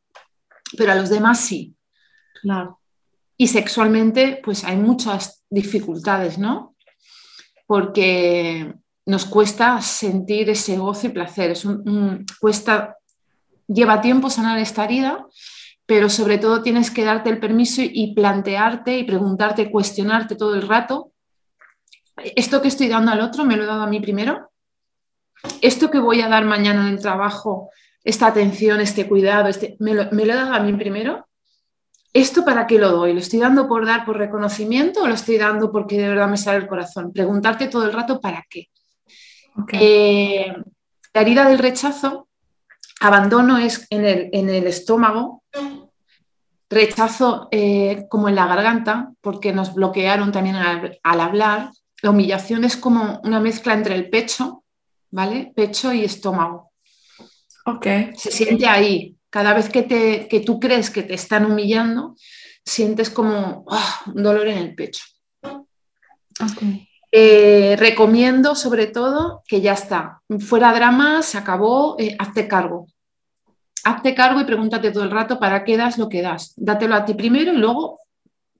pero a los demás sí. Claro. Y sexualmente, pues hay muchas dificultades, ¿no? Porque nos cuesta sentir ese gozo y placer. Es cuesta, lleva tiempo sanar esta herida, pero sobre todo tienes que darte el permiso y plantearte y preguntarte, cuestionarte todo el rato. ¿Esto que estoy dando al otro me lo he dado a mí primero? Esto que voy a dar mañana en el trabajo, esta atención, este cuidado, este, ¿me, lo, he dado a mí primero? ¿Esto para qué lo doy? ¿Lo estoy dando por dar por reconocimiento o lo estoy dando porque de verdad me sale el corazón? Preguntarte todo el rato para qué. Eh, la herida del rechazo, abandono es en el, estómago, rechazo eh, como en la garganta, porque nos bloquearon también al, hablar. La humillación es como una mezcla entre el pecho ¿vale? Pecho y estómago. Ok. Se siente ahí, Cada vez que, te, que tú crees que te están humillando, sientes como ah, un dolor en el pecho. Eh, recomiendo sobre todo que ya está, fuera drama, se acabó, eh, hazte cargo. Hazte cargo y pregúntate todo el rato para qué das lo que das. Dátelo a ti primero y luego,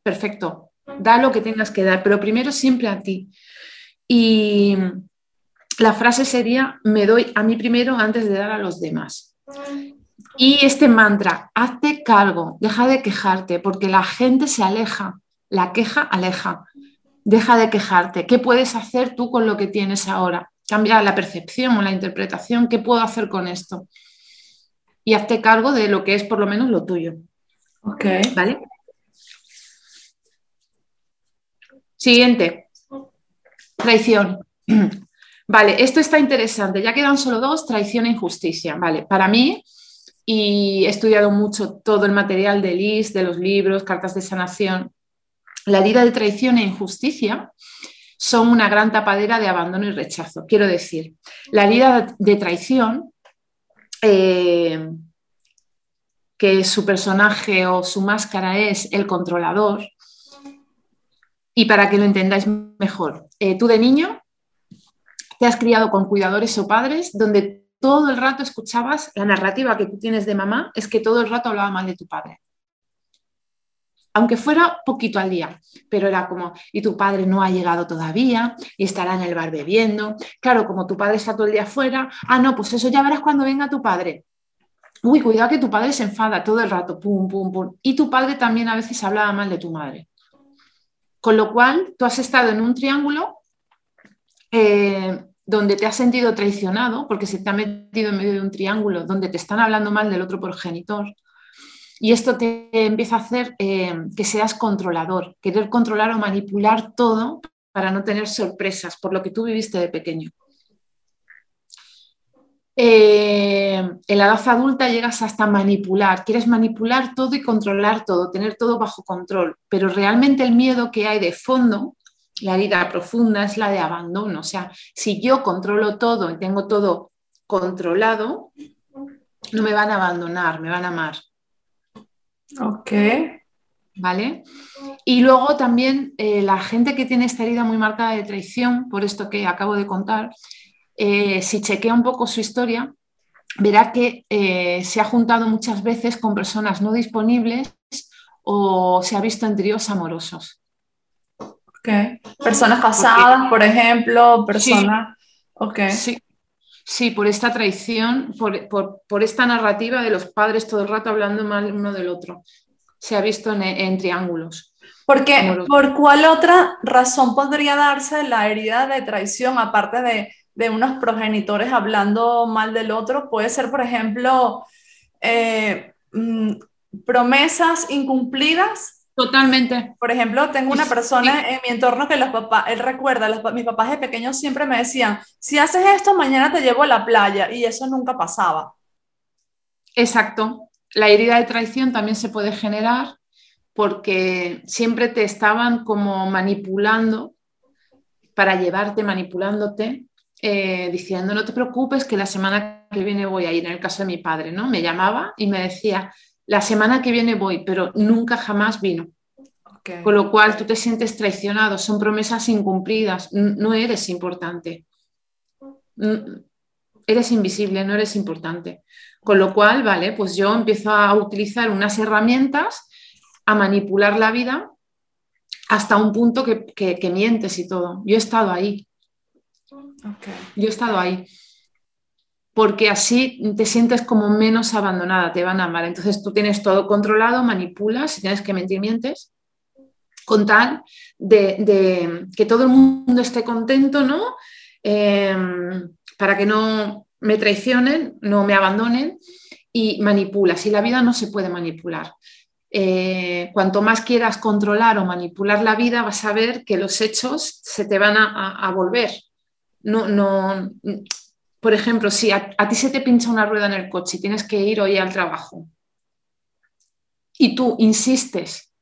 perfecto, da lo que tengas que dar, pero primero siempre a ti. Y la frase sería, me doy a mí primero antes de dar a los demás. Y este mantra, hazte cargo, deja de quejarte, porque la gente se aleja, la queja aleja. Deja de quejarte. ¿Qué puedes hacer tú con lo que tienes ahora? Cambia la percepción o la interpretación. ¿Qué puedo hacer con esto? Y hazte cargo de lo que es por lo menos lo tuyo. Ok. ¿Vale? Siguiente. Traición. Vale, esto está interesante. Ya quedan solo dos, traición e injusticia. Vale, para mí, y he estudiado mucho todo el material de LIS, de los libros, cartas de sanación, la herida de traición e injusticia son una gran tapadera de abandono y rechazo. Quiero decir, la herida de traición, eh, que su personaje o su máscara es el controlador, y para que lo entendáis mejor, eh, tú de niño te has criado con cuidadores o padres donde todo el rato escuchabas la narrativa que tú tienes de mamá, es que todo el rato hablaba mal de tu padre. Aunque fuera poquito al día, pero era como, y tu padre no ha llegado todavía y estará en el bar bebiendo. Claro, como tu padre está todo el día afuera, ah, no, pues eso ya verás cuando venga tu padre. Uy, cuidado que tu padre se enfada todo el rato, pum, pum, pum. Y tu padre también a veces hablaba mal de tu madre. Con lo cual, tú has estado en un triángulo eh, donde te has sentido traicionado, porque se te ha metido en medio de un triángulo donde te están hablando mal del otro progenitor. Y esto te empieza a hacer eh, que seas controlador, querer controlar o manipular todo para no tener sorpresas por lo que tú viviste de pequeño. Eh, en la edad adulta llegas hasta manipular, quieres manipular todo y controlar todo, tener todo bajo control, pero realmente el miedo que hay de fondo, la herida profunda, es la de abandono. O sea, si yo controlo todo y tengo todo controlado, no me van a abandonar, me van a amar. Ok. ¿Vale? Y luego también eh, la gente que tiene esta herida muy marcada de traición, por esto que acabo de contar, eh, si chequea un poco su historia, verá que eh, se ha juntado muchas veces con personas no disponibles o se ha visto en tríos amorosos. Personas casadas, por ejemplo, personas... Sí. Sí. por esta traición, por, esta narrativa de los padres todo el rato hablando mal uno del otro. Se ha visto en, triángulos. Porque, ¿Por cuál otra razón podría darse la herida de traición, aparte de de unos progenitores hablando mal del otro. Puede ser, por ejemplo, eh, mm, promesas incumplidas. Totalmente. Por ejemplo, tengo una persona en mi entorno que los papás, él recuerda, los, mis papás de pequeños siempre me decían, si haces esto, mañana te llevo a la playa, y eso nunca pasaba. Exacto. La herida de traición también se puede generar porque siempre te estaban como manipulando para llevarte, manipulándote eh, diciendo, no te preocupes que la semana que viene voy a ir, en el caso de mi padre, ¿no? Me llamaba y me decía, la semana que viene voy, pero nunca jamás vino. Con lo cual tú te sientes traicionado, son promesas incumplidas, no eres importante. Eres invisible, no eres importante. Con lo cual, vale, pues yo empiezo a utilizar unas herramientas, a manipular la vida hasta un punto que, que mientes y todo. Yo he estado ahí. Yo he estado ahí. Porque así te sientes como menos abandonada, te van a amar. Entonces tú tienes todo controlado, manipulas, si tienes que mentir, mientes, con tal de, que todo el mundo esté contento, ¿no? Em, para que no me traicionen, no me abandonen y manipulas. Y la vida no se puede manipular. Eh, cuanto más quieras controlar o manipular la vida, vas a ver que los hechos se te van a volver no, no, por ejemplo, si a, ti se te pincha una rueda en el coche y tienes que ir hoy al trabajo y tú insistes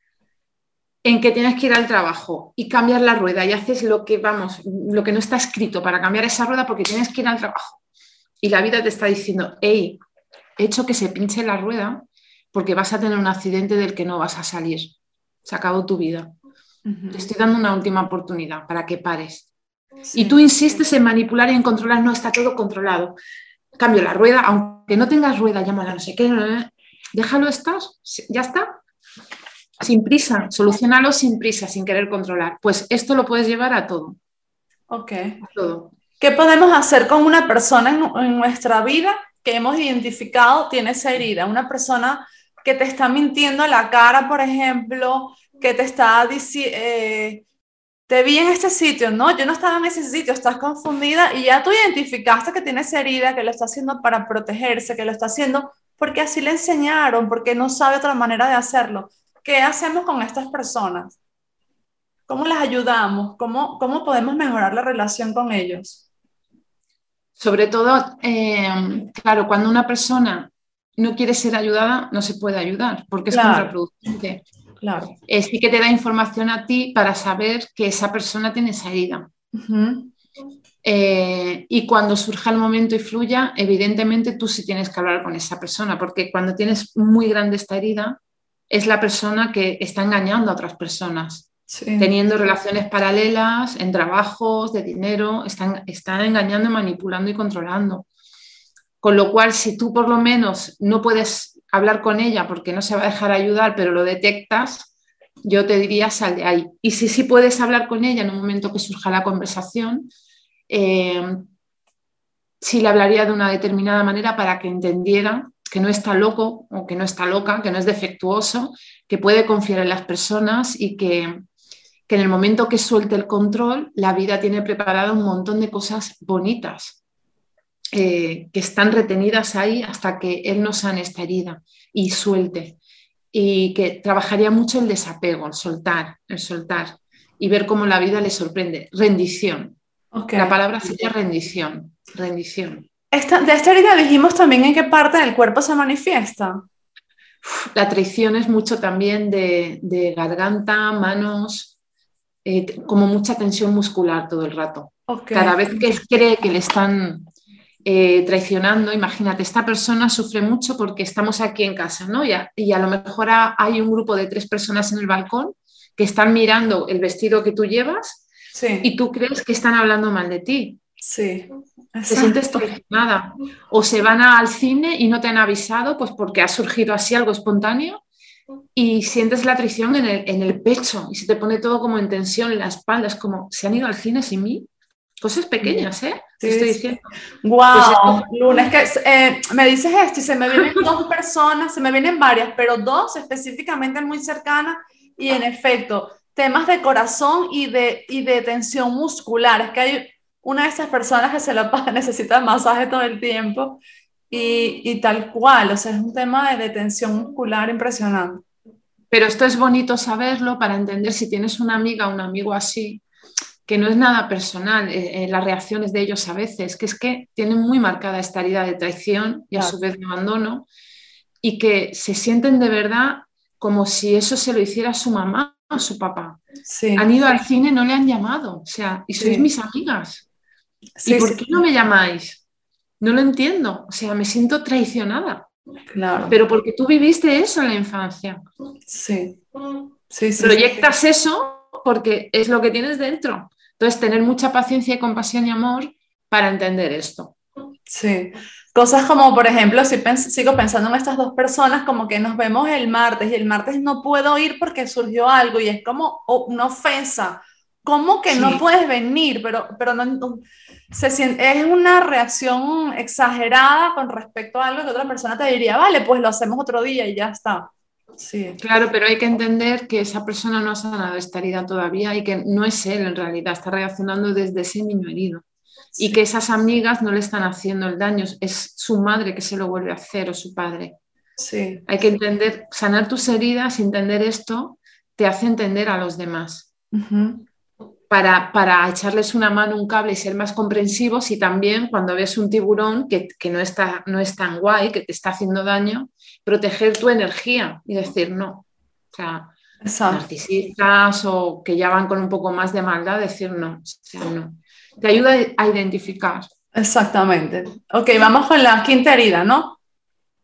en que tienes que ir al trabajo y cambiar la rueda y haces lo que, vamos, lo que no está escrito para cambiar esa rueda porque tienes que ir al trabajo. Y la vida te está diciendo, hey, he hecho que se pinche la rueda porque vas a tener un accidente del que no vas a salir. Se acabó tu vida. Te estoy dando una última oportunidad para que pares. Y tú insistes en manipular y en controlar, no está todo controlado. Cambio la rueda, aunque no tengas rueda, llámala no sé qué, déjalo estar, ya está. Sin prisa, solucionalo sin prisa, sin querer controlar. Pues esto lo puedes llevar a todo. Ok. todo. ¿Qué podemos hacer con una persona en, nuestra vida que hemos identificado tiene esa herida? Una persona que te está mintiendo la cara, por ejemplo, que te está diciendo, eh, te vi en este sitio, no, yo no estaba en ese sitio, estás confundida y ya tú identificaste que tiene esa herida, que lo está haciendo para protegerse, que lo está haciendo porque así le enseñaron, porque no sabe otra manera de hacerlo. ¿Qué hacemos con estas personas? ¿Cómo las ayudamos? ¿Cómo, cómo podemos mejorar la relación con ellos? Sobre todo, eh, claro, cuando una persona no quiere ser ayudada, no se puede ayudar porque es contraproducente. Claro. sí que te da información a ti para saber que esa persona tiene esa herida. Eh, y cuando surja el momento y fluya, evidentemente tú sí tienes que hablar con esa persona, porque cuando tienes muy grande esta herida, es la persona que está engañando a otras personas, teniendo relaciones paralelas en trabajos, de dinero, están, están engañando, manipulando y controlando. Con lo cual, si tú por lo menos no puedes hablar con ella porque no se va a dejar ayudar, pero lo detectas, yo te diría sal de ahí. Y si sí puedes hablar con ella en un momento que surja la conversación, eh, sí le hablaría de una determinada manera para que entendiera que no está loco o que no está loca, que no es defectuoso, que puede confiar en las personas y que, que en el momento que suelte el control, la vida tiene preparado un montón de cosas bonitas eh, que están retenidas ahí hasta que él no sane esta herida y suelte. Y que trabajaría mucho el desapego, el soltar, el soltar y ver cómo la vida le sorprende. Rendición. La palabra sería rendición. Rendición. Esta, de esta herida dijimos también en qué parte del cuerpo se manifiesta. La traición es mucho también de, garganta, manos, eh, como mucha tensión muscular todo el rato. Cada vez que cree que le están eh, traicionando, imagínate, esta persona sufre mucho porque estamos aquí en casa, ¿no? Y a, y a lo mejor hay un grupo de tres personas en el balcón que están mirando el vestido que tú llevas y tú crees que están hablando mal de ti. Sí. Te sientes traicionada. O se van al cine y no te han avisado, pues porque ha surgido así algo espontáneo y sientes la traición en el, en el pecho y se te pone todo como en tensión en la espalda. Es como, ¿se han ido al cine sin mí? Cosas pequeñas, ¿eh? estoy diciendo. Wow, Luna, es que eh, me dices esto y se me vienen dos personas, se me vienen varias, pero dos específicamente muy cercanas y en efecto, temas de corazón y de, y de tensión muscular. Es que hay una de esas personas que se la pasa, necesita masaje todo el tiempo y, y tal cual, o sea, es un tema de, de tensión muscular impresionante. Pero esto es bonito saberlo para entender si tienes una amiga o un amigo así, que no es nada personal, eh, eh, las reacciones de ellos a veces, que es que tienen muy marcada esta herida de traición y a su vez de abandono, y que se sienten de verdad como si eso se lo hiciera su mamá o su papá. Han ido al cine, no le han llamado, o sea, y sois mis amigas. ¿Y por qué no me llamáis? No lo entiendo, o sea, me siento traicionada. Claro. Pero porque tú viviste eso en la infancia. Sí. sí, sí Proyectas eso porque es lo que tienes dentro. Entonces, tener mucha paciencia y compasión y amor para entender esto. Sí. Cosas como, por ejemplo, si sigo pensando en estas dos personas, como que nos vemos el martes y el martes no puedo ir porque surgió algo y es como una ofensa. ¿Cómo que no puedes venir? Pero, pero no, se es una reacción exagerada con respecto a algo que otra persona te diría, vale, pues lo hacemos otro día y ya está. Sí. Claro, pero hay que entender que esa persona no ha sanado esta herida todavía y que no es él en realidad, está reaccionando desde ese niño herido. Y que esas amigas no le están haciendo el daño, es su madre que se lo vuelve a hacer o su padre. Sí. Hay que entender, sanar tus heridas, entender esto, te hace entender a los demás. para, para, echarles una mano, un cable y ser más comprensivos y también cuando ves un tiburón que, que no, está, no es tan guay, que te está haciendo daño, proteger tu energía y decir no. O sea, narcisistas o que ya van con un poco más de maldad, decir no. O sea, no. Te ayuda a identificar. Exactamente. Ok, vamos con la quinta herida, ¿no?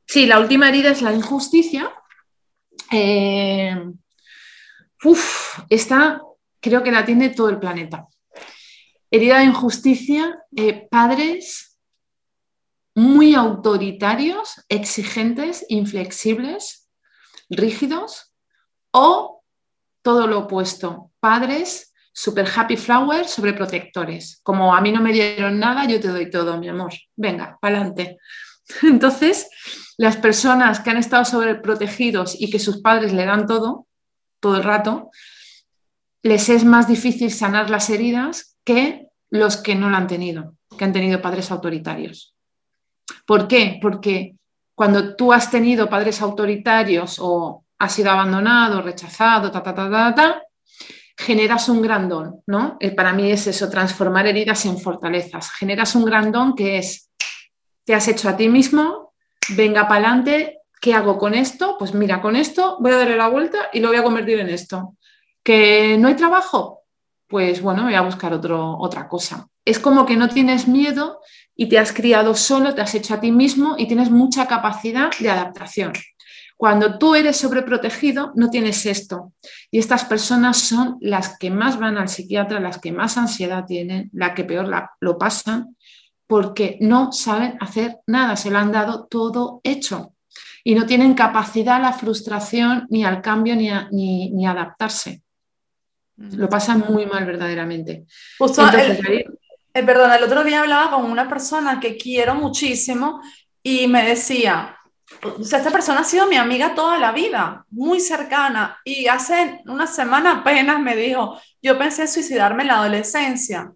Sí, la última herida es la injusticia. Eh, esta creo que la tiene todo el planeta. Herida de injusticia, eh, padres muy autoritarios, exigentes, inflexibles, rígidos, o todo lo opuesto, padres super happy flowers, sobreprotectores. Como a mí no me dieron nada, yo te doy todo, mi amor. Venga, para adelante. Entonces, las personas que han estado sobreprotegidos y que sus padres le dan todo, todo el rato, les es más difícil sanar las heridas que los que no lo han tenido, que han tenido padres autoritarios. ¿Por qué? Porque cuando tú has tenido padres autoritarios o has sido abandonado, rechazado, ta, ta, ta, ta, ta, generas un gran don, ¿no? Para mí es eso, transformar heridas en fortalezas. Generas un gran don que es, te has hecho a ti mismo, venga para adelante, ¿qué hago con esto? Pues mira, con esto voy a darle la vuelta y lo voy a convertir en esto. ¿Que no hay trabajo? Pues bueno, voy a buscar otro, otra cosa. Es como que no tienes miedo y te has criado solo, te has hecho a ti mismo y tienes mucha capacidad de adaptación. Cuando tú eres sobreprotegido, no tienes esto. Y estas personas son las que más van al psiquiatra, las que más ansiedad tienen, las que peor lo pasan, porque no saben hacer nada, se lo han dado todo hecho. Y no tienen capacidad a la frustración, ni al cambio, ni a ni, adaptarse. Lo pasan muy mal verdaderamente. el, perdón, el otro día hablaba con una persona que quiero muchísimo y me decía, o sea, esta persona ha sido mi amiga toda la vida, muy cercana, y hace una semana apenas me dijo, yo pensé en suicidarme en la adolescencia.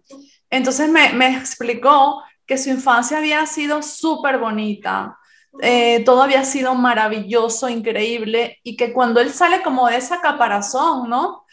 Entonces me, me explicó que su infancia había sido súper bonita, eh, todo había sido maravilloso, increíble, y que cuando él sale como de esa caparazón, ¿no?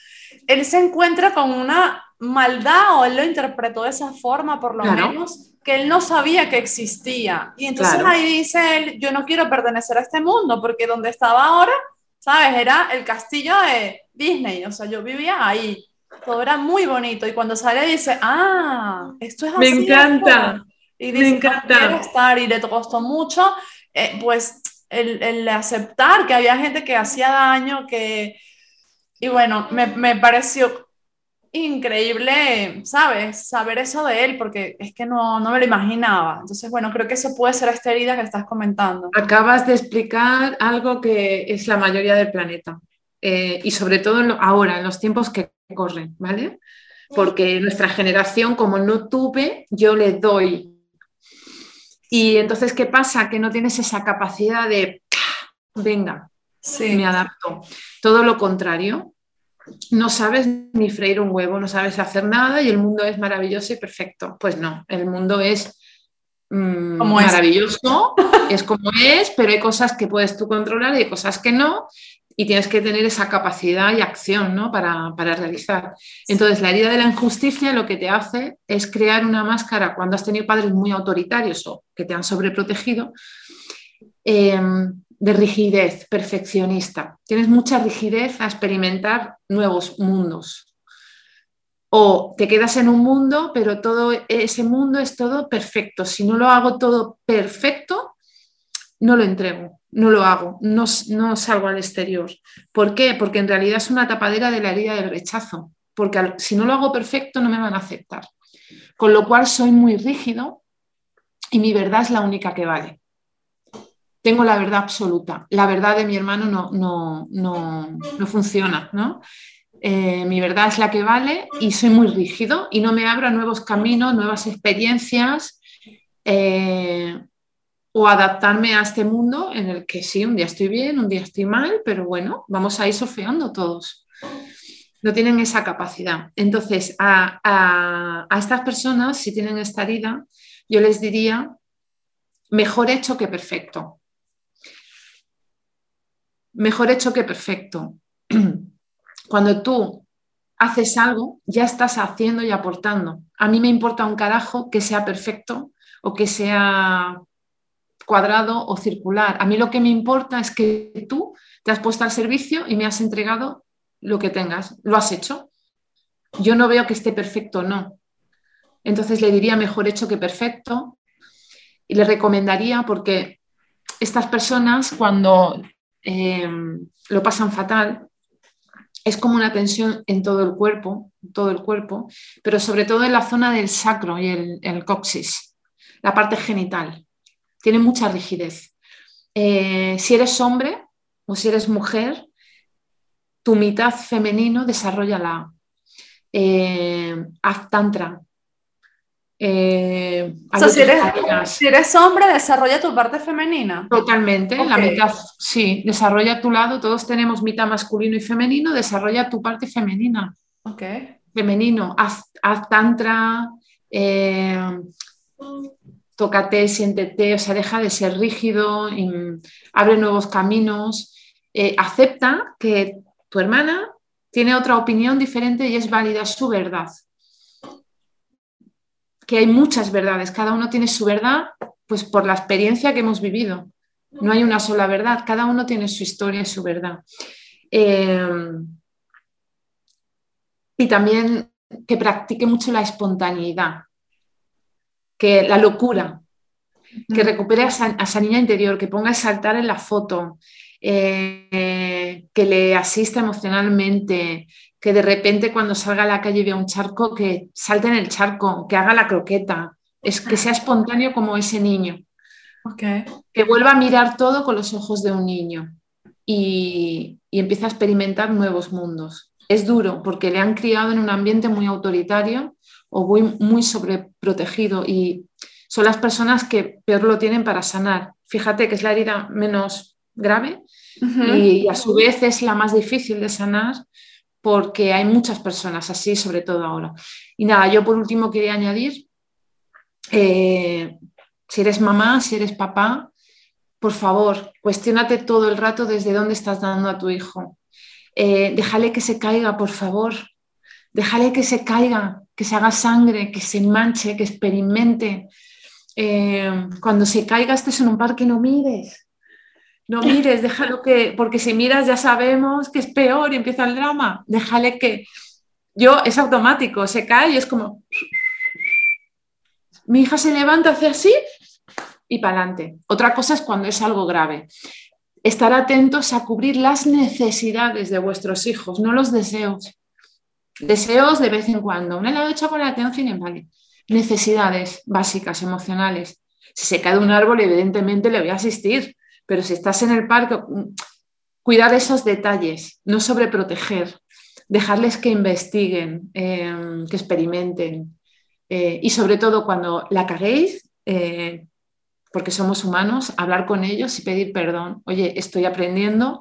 Él se encuentra con una maldad, o él lo interpretó de esa forma, por lo menos, que él no sabía que existía. Y entonces ahí dice él, yo no quiero pertenecer a este mundo, porque donde estaba ahora, ¿sabes? Era el castillo de Disney, o sea, yo vivía ahí. Todo era muy bonito y cuando sale dice, ah, esto es así. Me encanta. Y dice, me encanta. estar y le costó mucho, eh, pues, el, el, aceptar que había gente que hacía daño, que... Y bueno, me, me pareció increíble, ¿sabes? Saber eso de él, porque es que no, no me lo imaginaba. Entonces, bueno, creo que eso puede ser esta herida que estás comentando. Acabas de explicar algo que es la mayoría del planeta. Eh, y sobre todo ahora, en los tiempos que corren, ¿vale? Porque nuestra generación, como no tuve, yo le doy. Y entonces, ¿qué pasa? Que no tienes esa capacidad de, venga, sí. me adapto. Todo lo contrario, no sabes ni freír un huevo, no sabes hacer nada y el mundo es maravilloso y perfecto. Pues no, el mundo es mm, maravilloso, es? como es, pero hay cosas que puedes tú controlar y hay cosas que no, y tienes que tener esa capacidad y acción ¿no? para, realizar. Entonces, la herida de la injusticia lo que te hace es crear una máscara cuando has tenido padres muy autoritarios o que te han sobreprotegido. Em, de rigidez perfeccionista. Tienes mucha rigidez a experimentar nuevos mundos. O te quedas en un mundo, pero todo ese mundo es todo perfecto. Si no lo hago todo perfecto, no lo entrego, no lo hago, no, no salgo al exterior. ¿Por qué? Porque en realidad es una tapadera de la herida del rechazo. Porque si no lo hago perfecto, no me van a aceptar. Con lo cual soy muy rígido y mi verdad es la única que vale tengo la verdad absoluta. La verdad de mi hermano no, no, no, funciona, ¿no? Eh, mi verdad es la que vale y soy muy rígido y no me abro a nuevos caminos, nuevas experiencias eh, o adaptarme a este mundo en el que sí, un día estoy bien, un día estoy mal, pero bueno, vamos a ir sofeando todos. No tienen esa capacidad. Entonces, a, a estas personas, si tienen esta herida, yo les diría, mejor hecho que perfecto mejor hecho que perfecto. Cuando tú haces algo, ya estás haciendo y aportando. A mí me importa un carajo que sea perfecto o que sea cuadrado o circular. A mí lo que me importa es que tú te has puesto al servicio y me has entregado lo que tengas. Lo has hecho. Yo no veo que esté perfecto, no. Entonces le diría mejor hecho que perfecto y le recomendaría porque estas personas cuando eh, lo pasan fatal, es como una tensión en todo el cuerpo, todo el cuerpo, pero sobre todo en la zona del sacro y el, el coxis, la parte genital. Tiene mucha rigidez. Eh, si eres hombre o si eres mujer, tu mitad femenino, desarrolla Eh, haz tantra, eh, si, eres, hombre, desarrolla tu parte femenina. Totalmente, la mitad, sí, desarrolla tu lado, todos tenemos mitad masculino y femenino, desarrolla tu parte femenina. Ok. Femenino, haz, tantra, eh, tócate, siéntete, o sea, deja de ser rígido, abre nuevos caminos, eh, acepta que tu hermana tiene otra opinión diferente y es válida su verdad que hay muchas verdades, cada uno tiene su verdad, pues por la experiencia que hemos vivido. No hay una sola verdad, cada uno tiene su historia y su verdad. Eh, y también que practique mucho la espontaneidad, que la locura, que recupere a esa, niña interior, que ponga a saltar en la foto, eh, que le asista emocionalmente, que de repente cuando salga a la calle y vea un charco, que salte en el charco, que haga la croqueta, es que sea espontáneo como ese niño. Que vuelva a mirar todo con los ojos de un niño y, y empieza a experimentar nuevos mundos. Es duro porque le han criado en un ambiente muy autoritario o muy, muy sobreprotegido y son las personas que peor lo tienen para sanar. Fíjate que es la herida menos grave y a su vez es la más difícil de sanar porque hay muchas personas así, sobre todo ahora. Y nada, yo por último quería añadir, eh, si eres mamá, si eres papá, por favor, cuestionate todo el rato desde dónde estás dando a tu hijo. Eh, déjale que se caiga, por favor. Déjale que se caiga, que se haga sangre, que se manche, que experimente. Eh, cuando se caiga, estés en un parque, no mires no mires, déjalo que, porque si miras ya sabemos que es peor y empieza el drama, déjale que yo es automático, se cae y es como, mi hija se levanta, hace así y para adelante. Otra cosa es cuando es algo grave. Estar atentos a cubrir las necesidades de vuestros hijos, no los deseos. Deseos de vez en cuando. Un helado de chocolate, un cine, vale. Necesidades básicas, emocionales. Si se cae de un árbol, evidentemente le voy a asistir, pero si estás en el parque, mm, cuidar esos detalles, no sobreproteger, dejarles que investiguen, em, que experimenten eh, y sobre todo cuando la caguéis, eh, porque somos humanos, hablar con ellos y pedir perdón. Oye, estoy aprendiendo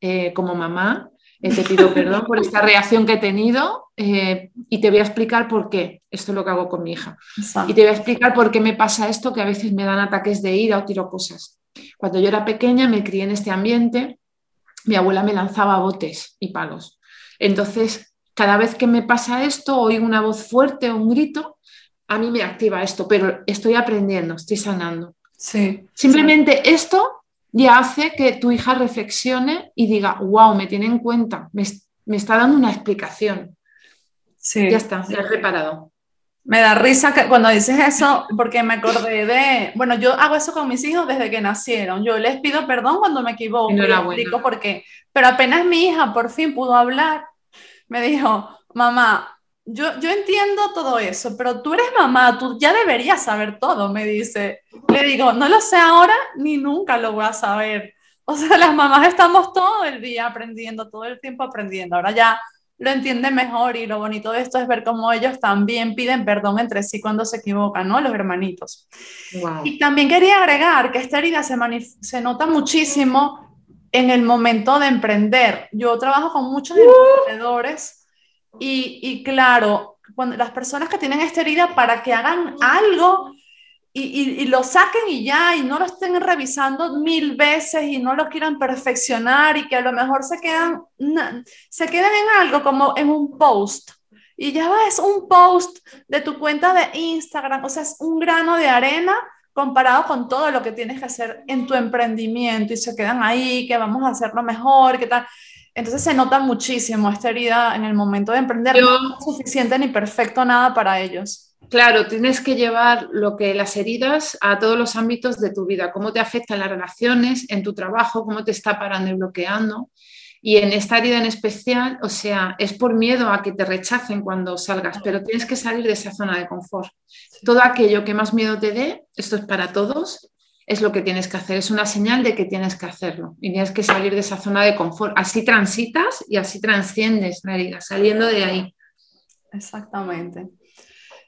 eh, como mamá, te pido perdón por esta reacción que he tenido y te voy a explicar por qué. Esto es lo que hago con mi hija. Y te voy a explicar por qué me pasa esto, que a veces me dan ataques de ira o tiro cosas. Cuando yo era pequeña me crié en este ambiente, mi abuela me lanzaba botes y palos. Entonces, cada vez que me pasa esto, oigo una voz fuerte o un grito, a mí me activa esto, pero estoy aprendiendo, estoy sanando. Sí, Simplemente esto ya hace que tu hija reflexione y diga, wow, me tiene en cuenta, me, está dando una explicación. Sí. Ya está, ya he reparado. Me da risa que cuando dices eso, porque me acordé de, bueno, yo hago eso con mis hijos desde que nacieron. Yo les pido perdón cuando me equivoco. Y explico por qué. Pero apenas mi hija por fin pudo hablar, me dijo, mamá, yo, yo entiendo todo eso, pero tú eres mamá, tú ya deberías saber todo, me dice. Le digo, no lo sé ahora ni nunca lo voy a saber. O sea, las mamás estamos todo el día aprendiendo, todo el tiempo aprendiendo. Ahora ya lo entiende mejor y lo bonito de esto es ver cómo ellos también piden perdón entre sí cuando se equivocan, ¿no? Los hermanitos. Y también quería agregar que esta herida se, se nota muchísimo en el momento de emprender. Yo trabajo con muchos emprendedores y, y claro, cuando las personas que tienen esta herida para que hagan algo y, lo saquen y ya, y no lo estén revisando mil veces y no lo quieran perfeccionar y que a lo mejor se quedan, se quedan en algo como en un post. Y ya ves un post de tu cuenta de Instagram, o sea, es un grano de arena comparado con todo lo que tienes que hacer en tu emprendimiento y se quedan ahí, que vamos a hacerlo mejor, qué tal. Entonces se nota muchísimo esta herida en el momento de emprender, no es suficiente ni perfecto nada para ellos. Claro, tienes que llevar lo que las heridas a todos los ámbitos de tu vida, cómo te afectan las relaciones, en tu trabajo, cómo te está parando y bloqueando. Y en esta herida en especial, o sea, es por miedo a que te rechacen cuando salgas, pero tienes que salir de esa zona de confort. Todo aquello que más miedo te dé, esto es para todos, es lo que tienes que hacer. Es una señal de que tienes que hacerlo y tienes que salir de esa zona de confort. Así transitas y así transciendes la herida, saliendo de ahí. Exactamente.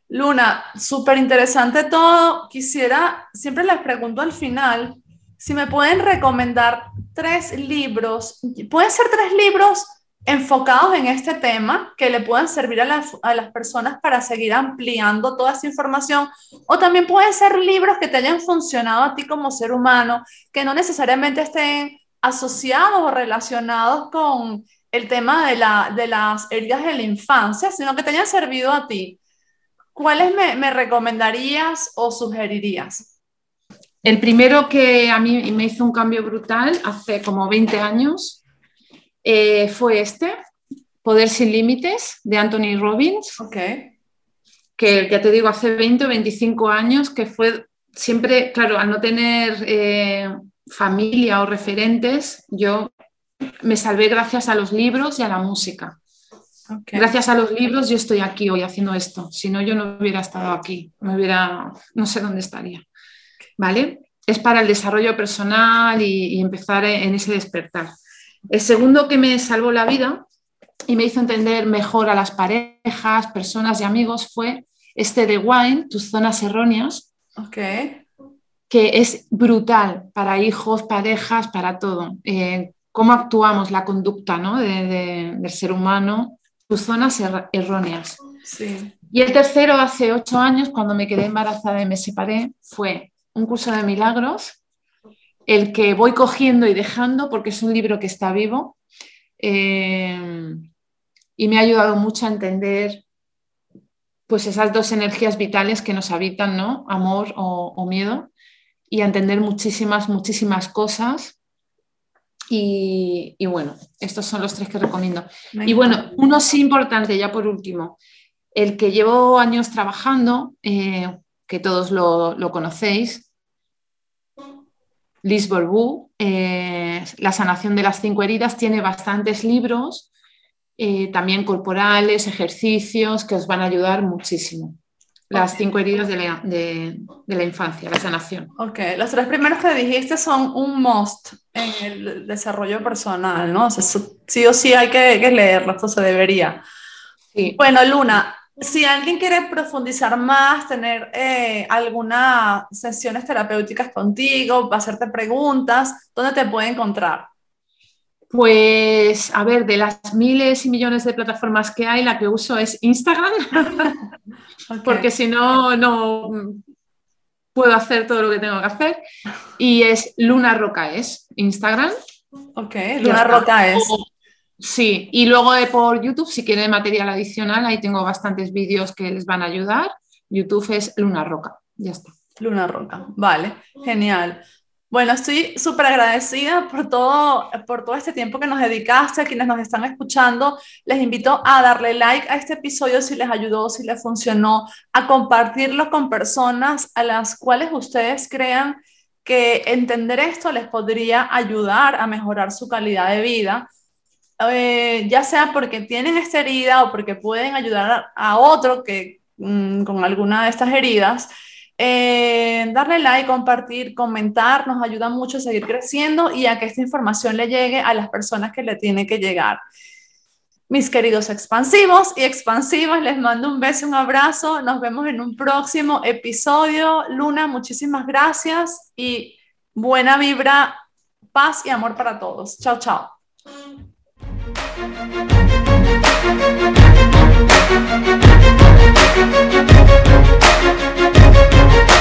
Luna, súper interesante todo. Quisiera, siempre les pregunto al final, si me pueden recomendar tres libros, pueden ser tres libros enfocados en este tema que le puedan servir a las, a las, personas para seguir ampliando toda esa información, o también pueden ser libros que te hayan funcionado a ti como ser humano, que no necesariamente estén asociados o relacionados con el tema de, la, de las heridas de la infancia, sino que te hayan servido a ti. ¿Cuáles me, recomendarías o sugerirías? El primero que a mí me hizo un cambio brutal hace como 20 años eh, fue este, Poder sin Límites, de Anthony Robbins. Ok. Que ya te digo, hace 20 o 25 años, que fue siempre, claro, al no tener eh, familia o referentes, yo me salvé gracias a los libros y a la música. Gracias a los libros yo estoy aquí hoy haciendo esto. Si no, yo no hubiera estado aquí, me hubiera, no sé dónde estaría. ¿Vale? Es para el desarrollo personal y, empezar en ese despertar. El segundo que me salvó la vida y me hizo entender mejor a las parejas, personas y amigos fue este de Wine, tus zonas erróneas. Okay. Que es brutal para hijos, parejas, para todo. Eh, cómo actuamos, la conducta ¿no? del ser humano tus zonas erróneas. Y el tercero, hace ocho años, cuando me quedé embarazada y me separé, fue un curso de milagros, el que voy cogiendo y dejando porque es un libro que está vivo eh, y me ha ayudado mucho a entender pues esas dos energías vitales que nos habitan, ¿no? Amor o, o miedo, y a entender muchísimas, muchísimas cosas y, bueno, estos son los tres que recomiendo. Y bueno, uno sí importante, ya por último, el que llevo años trabajando, eh, que todos lo, conocéis, Liz Borbú, eh, La sanación de las cinco heridas, tiene bastantes libros, eh, también corporales, ejercicios, que os van a ayudar muchísimo las cinco heridas de la, infancia, la sanación. Ok, los tres primeros que dijiste son un must en el desarrollo personal, ¿no? O sea, sí o sí hay que, que leerlo, esto se debería. Sí. Bueno, Luna, si alguien quiere profundizar más, tener eh, algunas sesiones terapéuticas contigo, hacerte preguntas, ¿dónde te puede encontrar? Pues, a ver, de las miles y millones de plataformas que hay, la que uso es Instagram. porque si no, no puedo hacer todo lo que tengo que hacer. Y es Luna Roca es Instagram. Ok, Luna Roca es. Sí, y luego por YouTube, si quieren material adicional, ahí tengo bastantes vídeos que les van a ayudar. YouTube es Luna Roca, ya está. Luna Roca, vale, genial. Bueno, estoy súper agradecida por todo, por todo este tiempo que nos dedicaste, a quienes nos están escuchando. Les invito a darle like a este episodio si les ayudó, si les funcionó, a compartirlo con personas a las cuales ustedes crean que entender esto les podría ayudar a mejorar su calidad de vida, eh, ya sea porque tienen esta herida o porque pueden ayudar a, otro que mm, con alguna de estas heridas. Eh, darle like, compartir, comentar, nos ayuda mucho a seguir creciendo y a que esta información le llegue a las personas que le tiene que llegar. Mis queridos expansivos y expansivas, les mando un beso, un abrazo. Nos vemos en un próximo episodio. Luna, muchísimas gracias y buena vibra, paz y amor para todos. Chao, chao. Thank you.